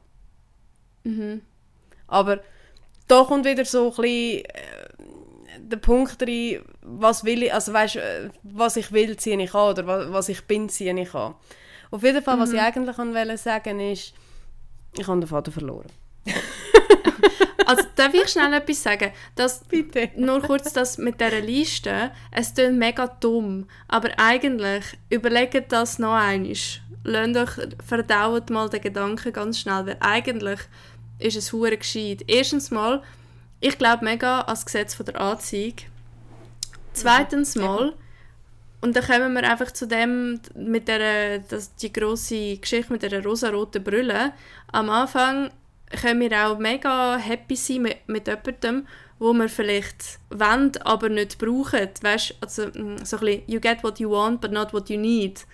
Mhm. Aber da kommt wieder so ein bisschen äh, der Punkt rein, was will ich, also weißt, äh, was ich will, ziehe ich an oder was, was ich bin, ziehe ich an. Auf jeden Fall, mhm. was ich eigentlich wollte sagen ist, ich habe den Vater verloren. also darf ich schnell etwas sagen? Das, Bitte. Nur kurz das mit dieser Liste. Es klingt mega dumm, aber eigentlich überlegt das noch einmal. Lasst euch, verdaut mal den Gedanken ganz schnell, weil eigentlich ist es hure gescheit. Erstens mal, ich glaube mega an das Gesetz von der Anziehung. Zweitens mal, und dann kommen wir einfach zu dem, mit der, das, die grosse Geschichte mit der rosaroten Brille. Am Anfang können wir auch mega happy sein mit, mit jemandem, wo wir vielleicht wollen, aber nicht brauchen. Weißt, also mm, so ein bisschen, you get what you want, but not what you need.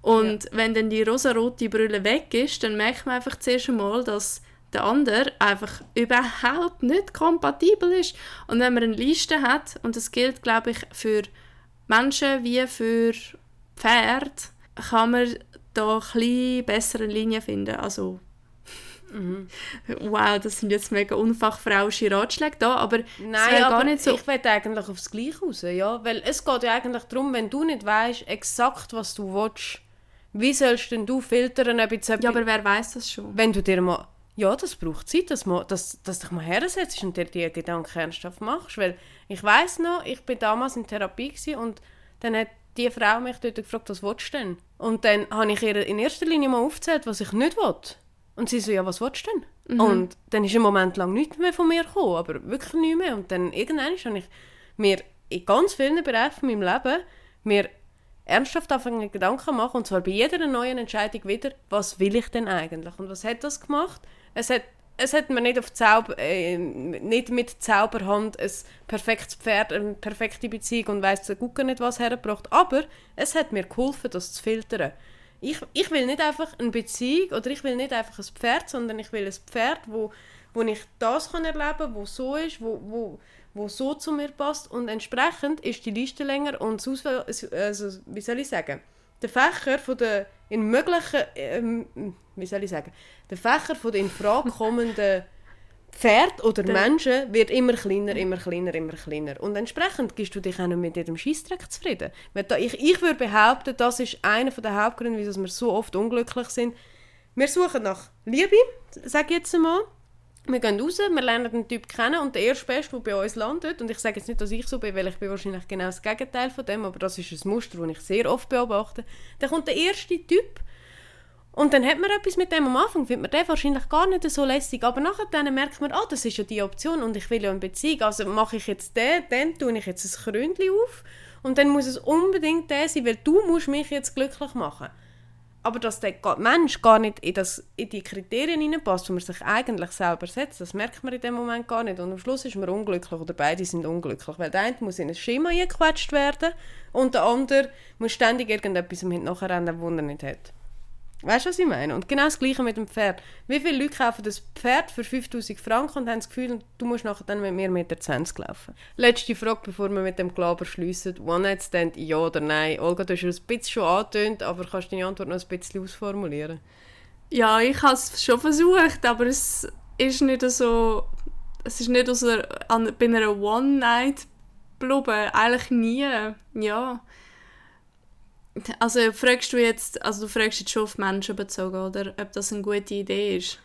Und ja. wenn dann die rosarote Brille weg ist, dann merkt man einfach zuerst einmal, dass der andere einfach überhaupt nicht kompatibel ist. Und wenn man eine Liste hat, und das gilt, glaube ich, für Menschen wie für Pferde, kann man da ein bessere Linien finden. Also, mhm. wow, das sind jetzt mega unfachfrauische Ratschläge da, aber Nein, aber gar nicht so. ich will eigentlich aufs Gleiche raus, ja, weil es geht ja eigentlich darum, wenn du nicht weißt exakt, was du willst, wie sollst denn du filtern, ob jetzt Ja, aber wer weiß das schon? Wenn du dir mal ja, das braucht Zeit, dass, man, dass, dass dich mal hersetzt und dir die Gedanken ernsthaft machst. Weil ich weiß noch, ich bin damals in Therapie und dann hat die Frau mich dort gefragt, was willst du denn? Und dann habe ich ihr in erster Linie mal aufgezählt, was ich nicht will. Und sie so, ja, was willst du denn? Mhm. Und dann ist ein Moment lang nichts mehr von mir gekommen, aber wirklich nichts mehr. Und dann irgendwann habe ich mir in ganz vielen Bereichen von meinem Leben mir ernsthaft anfangen Gedanken machen und zwar bei jeder neuen Entscheidung wieder, was will ich denn eigentlich? Und was hat das gemacht? Es hat, es hat mir nicht, auf Zauber, äh, nicht mit Zauberhand ein perfektes Pferd, eine perfekte Beziehung und weiss der Gucker nicht was hergebracht, aber es hat mir geholfen, das zu filtern. Ich, ich will nicht einfach eine Beziehung oder ich will nicht einfach ein Pferd, sondern ich will ein Pferd, wo, wo ich das kann erleben kann, wo so ist, wo, wo, wo so zu mir passt. Und entsprechend ist die Liste länger und das Auswahl, also, wie soll ich sagen, der Fächer von der in möglichen, ähm, wie soll ich sagen, der Fächer von den in Frage kommenden Pferd oder der Menschen wird immer kleiner, immer kleiner, immer kleiner. Und entsprechend gibst du dich auch nicht mit jedem Scheissdreck zufrieden. Ich, ich würde behaupten, das ist einer der Hauptgründe, wieso wir so oft unglücklich sind. Wir suchen nach Liebe, sage ich jetzt einmal wir gehen raus, wir lernen den Typ kennen und der erste Beste, der bei uns landet, und ich sage jetzt nicht, dass ich so bin, weil ich bin wahrscheinlich genau das Gegenteil von dem, aber das ist ein Muster, das ich sehr oft beobachte, dann kommt der erste Typ und dann hat man etwas mit dem am Anfang, findet man den wahrscheinlich gar nicht so lässig, aber nachher dann merkt man, ah, das ist ja die Option und ich will ja eine Beziehung, also mache ich jetzt den, dann tue ich jetzt ein Krönchen auf und dann muss es unbedingt der sein, weil du musst mich jetzt glücklich machen aber dass der Mensch gar nicht in, das, in die Kriterien hineinpasst, die man sich eigentlich selber setzt, das merkt man in dem Moment gar nicht. Und am Schluss ist man unglücklich oder beide sind unglücklich, weil der eine muss in ein Schema eingequetscht werden und der andere muss ständig irgendetwas nachher rennen, das er nicht hat. Weißt du, was ich meine? Und genau das Gleiche mit dem Pferd. Wie viele Leute kaufen das Pferd für 5000 Franken und haben das Gefühl, du musst nachher dann mit mir 1,20 Meter laufen? Letzte Frage, bevor wir mit dem Glaber schliessen. One-Night-Stand, ja oder nein? Olga, du hast es ein bisschen schon angetönt, aber kannst du deine Antwort noch ein bisschen ausformulieren? Ja, ich habe es schon versucht, aber es ist nicht so... Es ist nicht so an, bei einer One-Night-Blubbe. Eigentlich nie. Ja. Also fragst du jetzt, also du fragst jetzt schon auf Menschen bezogen, oder ob das eine gute Idee ist?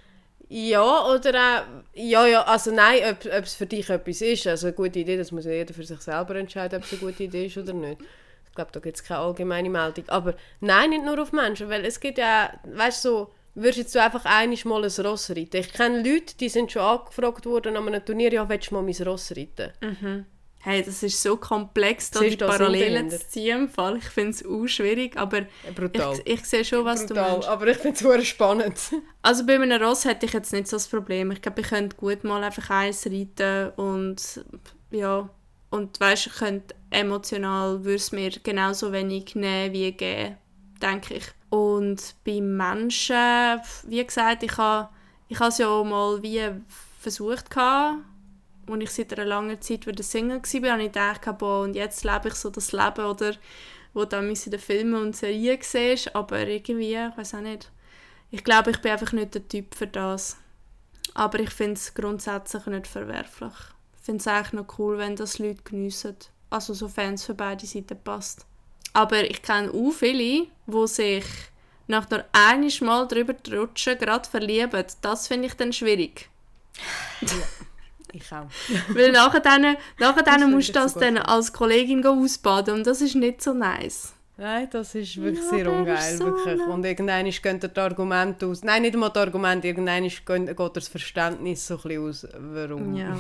Ja, oder auch, ja, ja, also nein, ob, ob es für dich etwas ist, also eine gute Idee, das muss ja jeder für sich selber entscheiden, ob es eine gute Idee ist oder nicht. Ich glaube, da gibt es keine allgemeine Meldung. Aber nein, nicht nur auf Menschen, weil es gibt ja, weißt du, so, würdest jetzt du einfach einmal mal ein Ross reiten. Ich kenne Leute, die sind schon angefragt worden an einem Turnier, ja, willst du mal mein Ross reiten? Mhm. Hey, das ist so komplex, da die Parallelen zu ziehen. Fall. Ich finde es auch schwierig, aber Brutal. Ich, ich sehe schon, was Brutal, du meinst. aber ich finde es spannend. Also bei einem Ross hätte ich jetzt nicht so das Problem. Ich glaube, ich könnte gut mal einfach eins reiten und ja, und weißt, ich könnte emotional würde es mir genauso wenig nehmen wie geben, denke ich. Und bei Menschen, wie gesagt, ich habe ich es ja mal wie versucht gehabt, als ich seit einer langen Zeit wieder Single war, habe ich gedacht, boah, und jetzt lebe ich so das Leben, oder, wo du in den Filmen und Serien siehst, aber irgendwie, ich weiß auch nicht. Ich glaube, ich bin einfach nicht der Typ für das. Aber ich finde es grundsätzlich nicht verwerflich. Ich finde es eigentlich noch cool, wenn das Leute geniessen. Also sofern es für beide Seiten passt. Aber ich kenne auch viele, die sich nach nur einiges Mal drüber rutschen gerade verlieben. Das finde ich dann schwierig. Ich auch. Weil nachher, dann, nachher dann musst du das dann als Kollegin ausbaden und das ist nicht so nice. Nein, das ist wirklich Ja, sehr ungeil. so wirklich. nett. Und irgendwann gehen dir die Argumente aus. Nein, nicht einmal die Argumente, irgendwann geht das Verständnis so ein bisschen aus, warum, Ja.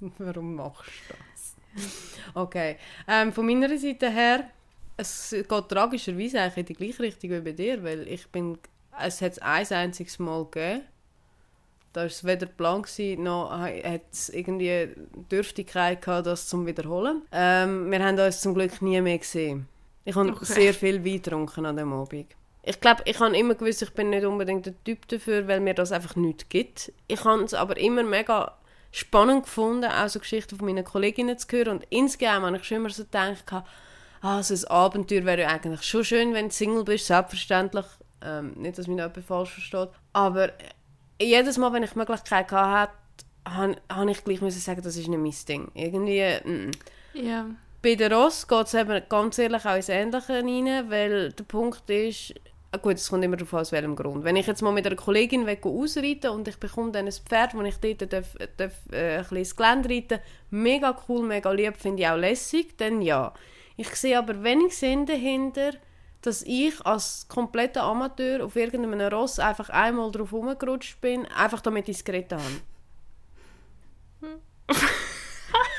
warum machst du das. Okay. Ähm, von meiner Seite her, es geht tragischerweise eigentlich in die gleiche Richtung wie bei dir, weil ich bin, es hat es ein einziges Mal gegeben. Da war es weder Plan, gewesen, noch hat es irgendwie Dürftigkeit gehabt, das zum Wiederholen. Ähm, wir haben uns zum Glück nie mehr gesehen. Ich habe Okay. sehr viel Wein getrunken an dem Abend. Ich glaube, ich habe immer gewusst, ich bin nicht unbedingt der Typ dafür, weil mir das einfach nicht gibt. Ich habe es aber immer mega spannend gefunden, auch so Geschichten von meinen Kolleginnen zu hören. Und insgesamt habe ich schon immer so gedacht, ah, so ein Abenteuer wäre ja eigentlich schon schön, wenn du Single bist, selbstverständlich. Ähm, nicht, dass mich jemand falsch versteht. Aber jedes Mal, wenn ich die Möglichkeit hatte, habe ich gleich müssen sagen, das ist nicht mein Ding. Irgendwie, mm. Ja. Bei der Ross geht es eben ganz ehrlich auch ins Ähnliche rein, weil der Punkt ist, ah gut, es kommt immer darauf an, aus welchem Grund. Wenn ich jetzt mal mit einer Kollegin will gehen ausreiten und ich bekomme dann ein Pferd, wo ich dort darf, darf, äh, ein bisschen ins Gelände reiten mega cool, mega lieb, finde ich auch lässig, dann ja. Ich sehe aber wenig Sinn dahinter, dass ich als kompletter Amateur auf irgendeinem Ross einfach einmal drauf rumgerutscht bin, einfach damit ich es geritten habe.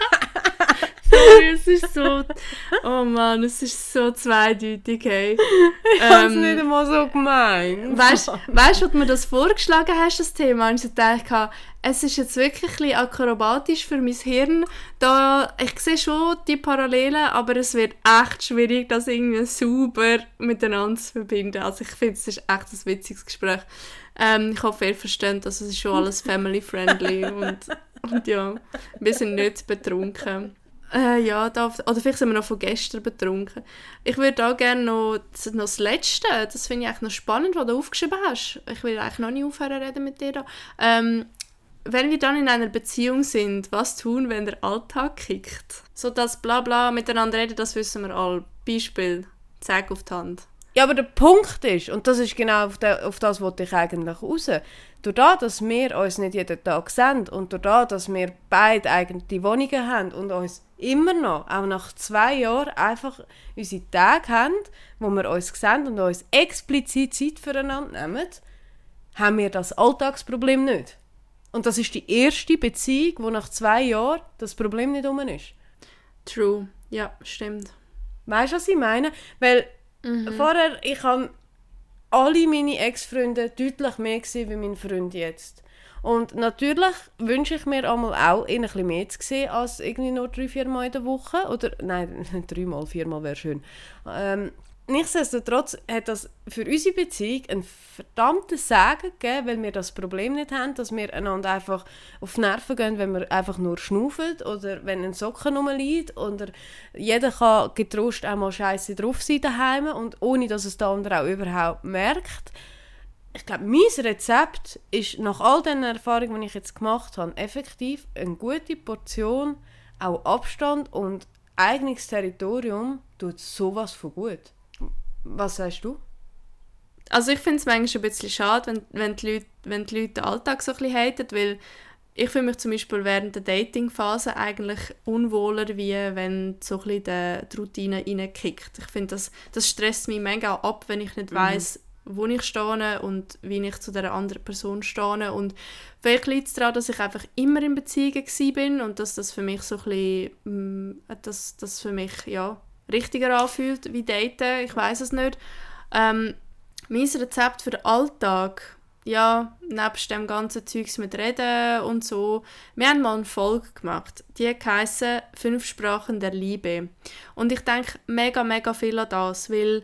Sorry, es ist so. Oh Mann, es ist so zweideutig, hey. Ich Ähm, nicht einmal so gemeint. Weißt du, als du mir das vorgeschlagen hast, das Thema, habe ich so gedacht, es ist jetzt wirklich ein bisschen akrobatisch für mein Hirn. Da, ich sehe schon die Parallelen, aber es wird echt schwierig, das irgendwie sauber miteinander zu verbinden. Also ich finde, es ist echt ein witziges Gespräch. Ähm, ich hoffe, ihr versteht, dass es ist schon alles family-friendly und, und ja, wir sind nicht betrunken. Äh, ja, da, oder vielleicht sind wir noch von gestern betrunken. Ich würde da gerne noch, das- noch das Letzte, das finde ich eigentlich noch spannend, was du aufgeschrieben hast. Ich will eigentlich noch nicht aufhören reden mit dir. Ähm, wenn wir dann in einer Beziehung sind, was tun, wenn der Alltag kickt? So das Blabla miteinander reden, das wissen wir alle. Beispiel, zeig auf die Hand. Ja, aber der Punkt ist, und das ist genau auf, der, auf das, wollte ich eigentlich raus, durch das, dass wir uns nicht jeden Tag sehen und durch das, dass wir beide eigene Wohnungen haben und uns immer noch, auch nach zwei Jahren, einfach unsere Tage haben, wo wir uns sehen und uns explizit Zeit füreinander nehmen, haben wir das Alltagsproblem nicht. Und das ist die erste Beziehung, wo nach zwei Jahren das Problem nicht rum ist. True. Ja, stimmt. Weißt du, was ich meine? Weil vorher, ich habe alle meine Ex-Freunde deutlich mehr gesehen wie mein Freund jetzt. Und natürlich wünsche ich mir einmal auch, ihn ein bisschen mehr zu sehen als irgendwie nur drei, vier Mal in der Woche. Oder, nein, dreimal, viermal wäre schön. Ähm, nichtsdestotrotz hat das für unsere Beziehung einen verdammten Segen gegeben, weil wir das Problem nicht haben, dass wir einander einfach auf die Nerven gehen, wenn wir einfach nur schnaufen oder wenn ein Socken rumliegt oder jeder kann getrost auch mal scheiße drauf sein daheim und ohne, dass es der andere auch überhaupt merkt. Ich glaube, mein Rezept ist nach all den Erfahrungen, die ich jetzt gemacht habe, effektiv eine gute Portion, auch Abstand und eigenes Territorium tut sowas von gut. Was sagst du? Also ich finde es manchmal ein bisschen schade, wenn, wenn, die Leute, wenn die Leute den Alltag so ein bisschen haten, weil ich fühle mich zum Beispiel während der Dating-Phase eigentlich unwohler, wie wenn so ein bisschen die, die Routine reinkickt. Ich finde, das, das stresst mich mega ab, wenn ich nicht weiss, wo ich stehe und wie ich zu der anderen Person stehe. Und vielleicht liegt es daran, dass ich einfach immer in Beziehungen bin und dass das für mich so ein bisschen, mm, dass das für mich ja, richtiger anfühlt wie Daten. Ich weiß es nicht. Ähm, mein Rezept für den Alltag, ja, nebst dem ganzen Zeugs mit Reden und so, wir haben mal eine Folge gemacht, die heisst «Fünf Sprachen der Liebe». Und ich denke mega, mega viel an das, weil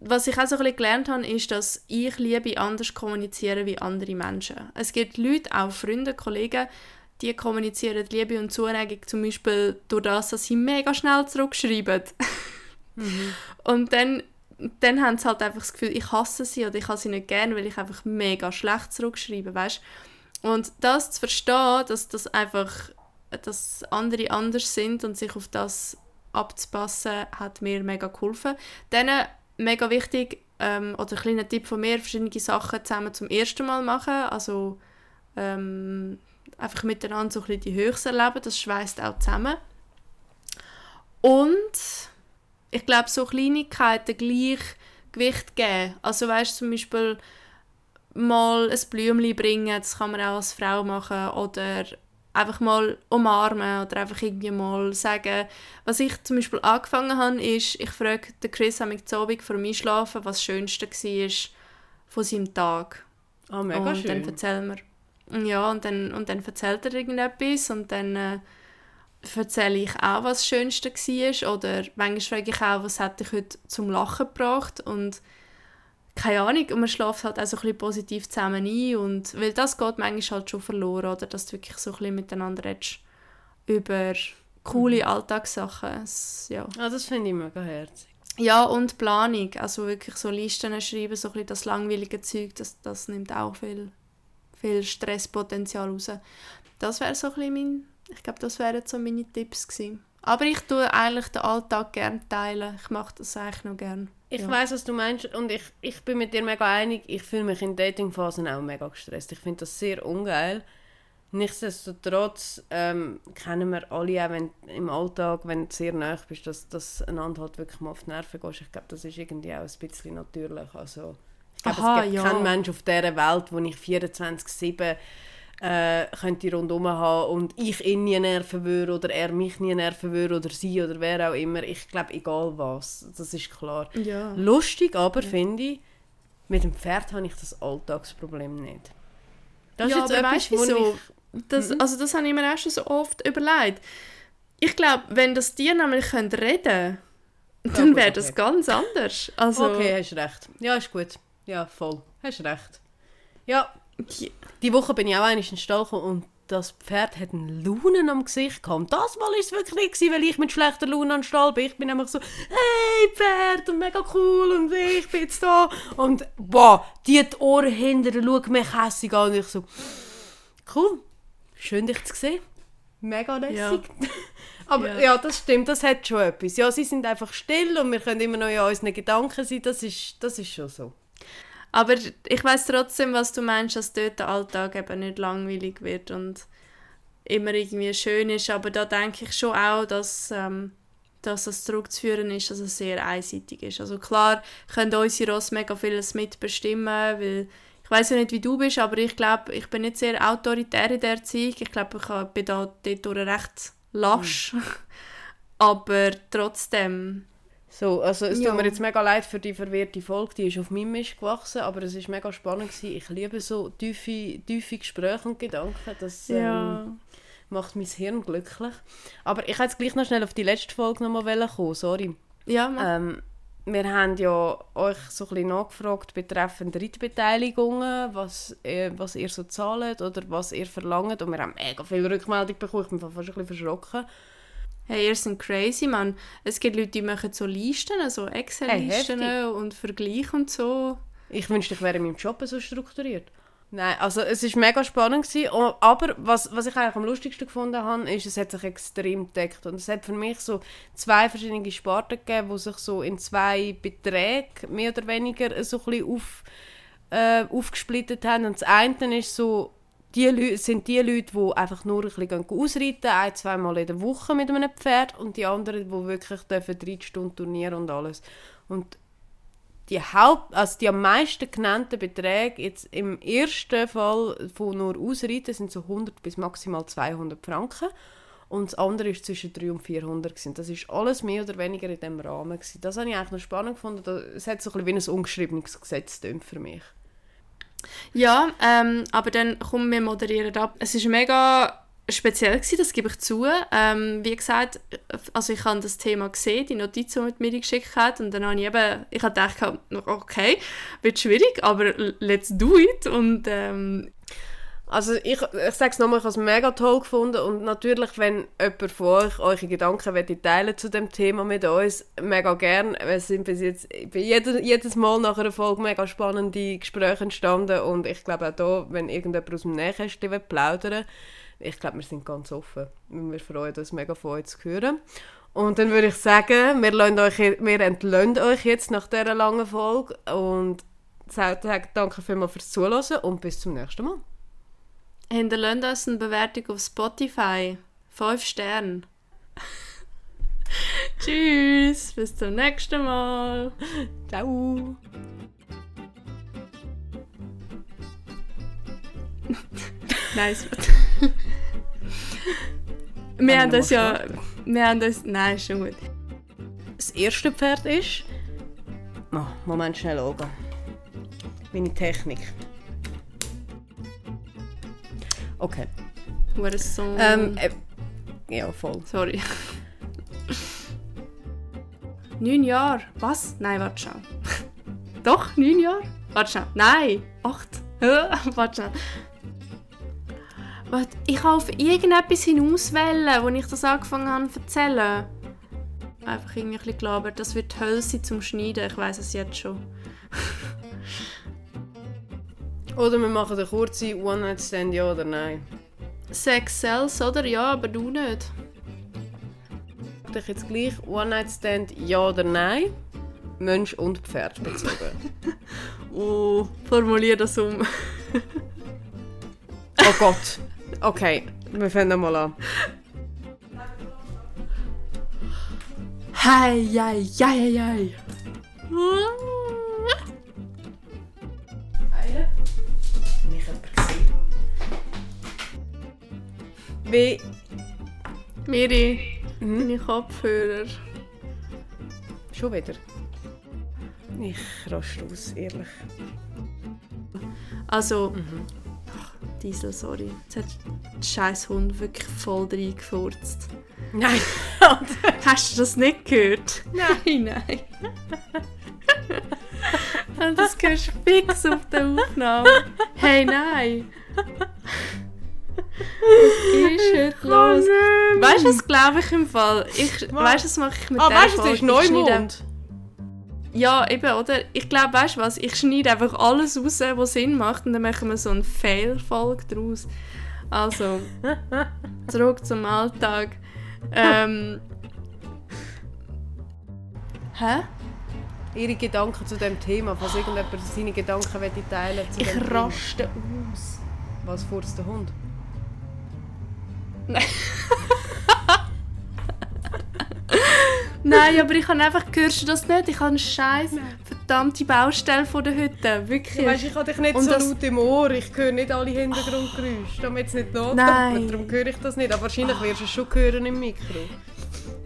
was ich auch so ein bisschen gelernt habe, ist, dass ich Liebe anders kommuniziere wie andere Menschen. Es gibt Leute, auch Freunde, Kollegen, die kommunizieren Liebe und Zuneigung zum Beispiel durch das, dass sie mega schnell zurückschreiben. Und dann, dann haben sie halt einfach das Gefühl, ich hasse sie oder ich habe sie nicht gerne, weil ich einfach mega schlecht zurückschreibe, weißt? Und das zu verstehen, dass das einfach, dass andere anders sind und sich auf das abzupassen, hat mir mega geholfen. Dann mega wichtig, ähm, oder ein kleiner Tipp von mir, verschiedene Sachen zusammen zum ersten Mal machen, also ähm, einfach miteinander so ein bisschen die Höchst erleben, das schweißt auch zusammen. Und ich glaube, so Kleinigkeiten gleich Gewicht geben. Also weißt zum Beispiel mal ein Blümchen bringen, das kann man auch als Frau machen oder einfach mal umarmen oder einfach irgendwie mal sagen. Was ich zum Beispiel angefangen habe, ist, ich frage den Chris am Abend vor dem Einschlafen, was das Schönste war von seinem Tag. Ah, mega und schön. dann erzählen wir. Ja, und dann, und dann erzählt er irgendetwas und dann äh, erzähle ich auch, was das Schönste war. Oder manchmal frage ich auch, was hat dich heute zum Lachen gebracht und keine Ahnung, und man schläft halt auch so ein bisschen positiv zusammen ein und weil das geht manchmal halt schon verloren, oder, dass du wirklich so ein bisschen miteinander redest über coole Mhm. Alltagssachen. Ja. Ah, das finde ich mega herzig. ja, und Planung, also wirklich so Listen schreiben, so ein bisschen das langweilige Zeug, das, das nimmt auch viel, viel Stresspotenzial raus. Das wäre so ein bisschen mein, ich glaube, das wären so meine Tipps gewesen. Aber ich tue eigentlich den Alltag gerne teilen. Ich mache das eigentlich noch gerne. Ich Ja. weiß, was du meinst und ich, ich bin mit dir mega einig. Ich fühle mich in Datingphasen auch mega gestresst. Ich finde das sehr ungeil. Nichtsdestotrotz ähm, kennen wir alle auch wenn, im Alltag, wenn du sehr nahe bist, dass, dass einander halt wirklich mal auf die Nerven gehst. Ich glaube, das ist irgendwie auch ein bisschen natürlich. Also, ich glaube, Aha, es gibt ja. keinen Mensch auf dieser Welt, wo ich 24-7 äh, könnte rundherum haben und ich ihn nie nerven würde oder er mich nie nerven würde oder sie oder wer auch immer. Ich glaube, egal was. Das ist klar. Ja. Lustig aber finde ich, mit dem Pferd habe ich das Alltagsproblem nicht. Das ja, ist jetzt aber etwas, weißt wieso? ich... Das, Also das habe ich mir auch schon so oft überlegt. Ich glaube, wenn das Tier nämlich reden dann gut, wäre das ganz anders. Also, Okay, hast recht. Ja, ist gut. Ja, voll. Hast recht. Ja, Ja. die Woche bin ich auch einmal in den Stall gekommen und das Pferd hat einen Launen am Gesicht gehabt. Das Mal war es wirklich nicht, weil ich mit schlechter Laune an den Stall bin. Ich bin nämlich so, hey Pferd, und mega cool und ich bin jetzt da. Und boah, die hat die Ohren hinter, schaut mich hässig an. Und ich so, cool, schön dich zu sehen. Mega lässig. Aber Ja. ja. das stimmt, das hat schon etwas. Ja, sie sind einfach still und wir können immer noch in unseren Gedanken sein. Das ist, das ist schon so. Aber ich weiß trotzdem, was du meinst, dass dort der Alltag eben nicht langweilig wird und immer irgendwie schön ist. Aber da denke ich schon auch, dass, ähm, dass das zurückzuführen ist, dass es sehr einseitig ist. Also klar können unsere Ross mega vieles mitbestimmen, weil ich weiß ja nicht, wie du bist, aber ich glaube, ich bin nicht sehr autoritär in der Erziehung. Ich glaube, ich bin da dort recht lasch. aber trotzdem, So, also es Ja. tut mir jetzt mega leid für die verwirrte Folge, die ist auf meinem Mist gewachsen, aber es ist mega spannend gewesen. Ich liebe so tiefe, tiefe Gespräche und Gedanken, das ähm, ja. macht mein Hirn glücklich. Aber ich jetzt gleich noch schnell auf die letzte Folge noch mal kommen, sorry. Ja. Ähm, wir haben ja euch so ein bisschen nachgefragt betreffend Reitbeteiligungen, was, äh, was ihr so zahlt oder was ihr verlangt und wir haben mega viel Rückmeldung bekommen, ich bin fast ein bisschen verschrocken. Hey, ihr seid crazy, man. Es gibt Leute, die machen so Listen, so Excel-Listen Hey, und Vergleiche und so. Ich wünschte, ich wäre in meinem Job so strukturiert. Nein, also es war mega spannend. Gewesen, oh, aber was, was ich eigentlich am lustigsten gefunden habe, ist, es hat sich extrem gedeckt. Und es hat für mich so zwei verschiedene Sparten gegeben, die sich so in zwei Beträge mehr oder weniger so ein bisschen auf, äh, aufgesplittet haben. Und das eine ist so, die Leu sind die Leute, die einfach nur ein bisschen ausreiten, ein, zweimal in der Woche mit einem Pferd. Und die anderen, die wirklich dürfen 30 Stunden turnieren und alles. Und die Haupt, also die am meisten genannten Beträge jetzt im ersten Fall von nur Ausreiten sind so 100 bis maximal 200 Franken und das andere ist zwischen 300 und 400 gewesen. Das ist alles mehr oder weniger in dem Rahmen gewesen. Das habe ich eigentlich noch spannend gefunden. Es hat so ein bisschen wie ein ungeschriebenes Gesetz für mich. Ja, ähm, aber dann kommen wir moderieren ab. Es war mega speziell, gewesen, das gebe ich zu. Ähm, wie gesagt, also ich habe das Thema gesehen, die Notiz, die mit mir geschickt hat und dann habe ich eben, ich habe gedacht, okay, wird schwierig, aber let's do it und ähm, Also ich, ich sage es nochmal, ich habe es mega toll gefunden und natürlich, wenn jemand von euch eure Gedanken teilen zu dem Thema mit uns, mega gern. Es sind bis jetzt jedes, jedes Mal nach einer Folge mega spannende Gespräche entstanden und ich glaube auch da, wenn irgendjemand aus dem Nähkästchen will plaudern ich glaube, wir sind ganz offen. Wir freuen uns mega von euch zu hören. Und dann würde ich sagen, wir, euch, wir entlöhnen euch jetzt nach dieser langen Folge und sagen danke vielmals fürs Zuhören und bis zum nächsten Mal. Hinterlasst uns eine Bewertung auf Spotify. 5 Sterne. Tschüss, bis zum nächsten Mal. Ciao. Nice. wir haben das ja. Wir haben das. Nein, ist schon gut. Das erste Pferd ist. Oh, Moment, schnell schauen. Meine Technik. Okay. What a song. Ähm, äh, ja, voll. Sorry. neun Jahre. Was? Nein, warte schon. Doch, neun Jahre? Warte schon. Nein, acht. warte schon. Warte, ich kann auf irgendetwas hinauswählen, als ich das angefangen habe zu erzählen. Einfach irgendwie ein bisschen gelabert. Das wird Hölle sein zum Schneiden. Ich weiß es jetzt schon. Oder wir machen eine kurze One-Night-Stand, ja oder nein. Sex sells, oder? Ja, aber du nicht. Ich dich jetzt gleich One-Night-Stand, ja oder nein. Mensch und Pferd bezogen. Oh, formulier das um. oh Gott. Okay, wir fangen mal an. Hei, hei, hei, hei. Wie... Miri, meine Kopfhörer. Schon wieder? Ich raste aus, ehrlich. Also, Ach, Diesel, sorry. Jetzt hat der scheiß Hund wirklich voll reingefurzt. Nein! Hast du das nicht gehört? Nein, nein. Und das hörst du fix auf der Aufnahme. Hey, nein. Was ist heute los? Weißt du, was glaube ich im Fall? Ich, weißt du, was mache ich mit Ah, der weißt ist Folge? Schneide- Neumond. Ja, eben, oder? Ich glaube, weißt du was? Ich schneide einfach alles raus, was Sinn macht und dann machen wir so eine Fail-Folge daraus. Also, zurück zum Alltag. Ähm. Hä? Ihre Gedanken zu dem Thema, falls irgendjemand seine Gedanken teilen zu Ich raste aus. Was furzt der Hund? Nein, aber ich habe einfach, hörst du das nicht? Ich habe eine scheiß verdammte Baustelle von der Hütte. Wirklich. Weißt, ich habe dich nicht Und so das- laut im Ohr, ich höre nicht alle Hintergrundgeräusche, damit es nicht nachkommt. Darum höre ich das nicht, aber wahrscheinlich wirst du es schon hören im Mikro.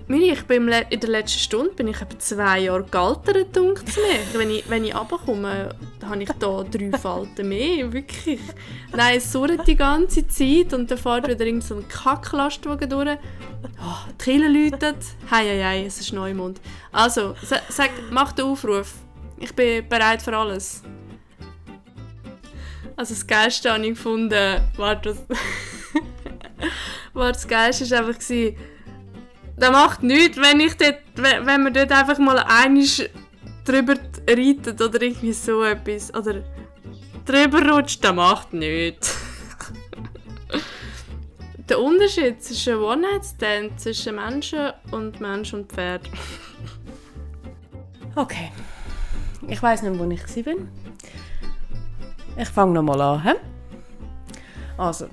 Miri, ich bin in der letzten Stunde bin ich etwa zwei Jahre gealtert, dunkt es mir. Wenn ich, wenn ich runterkomme, habe ich da drei Falten mehr, wirklich. Nein, es surrt die ganze Zeit und dann fährt wieder irgend so ein Kacklastwagen durch. Oh, die Kille läutet. Hei, hei, hei, es ist Neumond. Also, sa- sag, mach den Aufruf. Ich bin bereit für alles. Also das Geilste habe ich gefunden, warte, das, warte, das Geilste war einfach, das macht nichts, wenn, ich dort, wenn man dort einfach mal einisch drüber reitet oder irgendwie so etwas. Oder drüber rutscht, das macht nichts. Der Unterschied zwischen One-Night-Stand zwischen Menschen und Mensch und Pferd. Okay. Ich weiß nicht, wo ich war. Ich fange nochmal an. He? Also,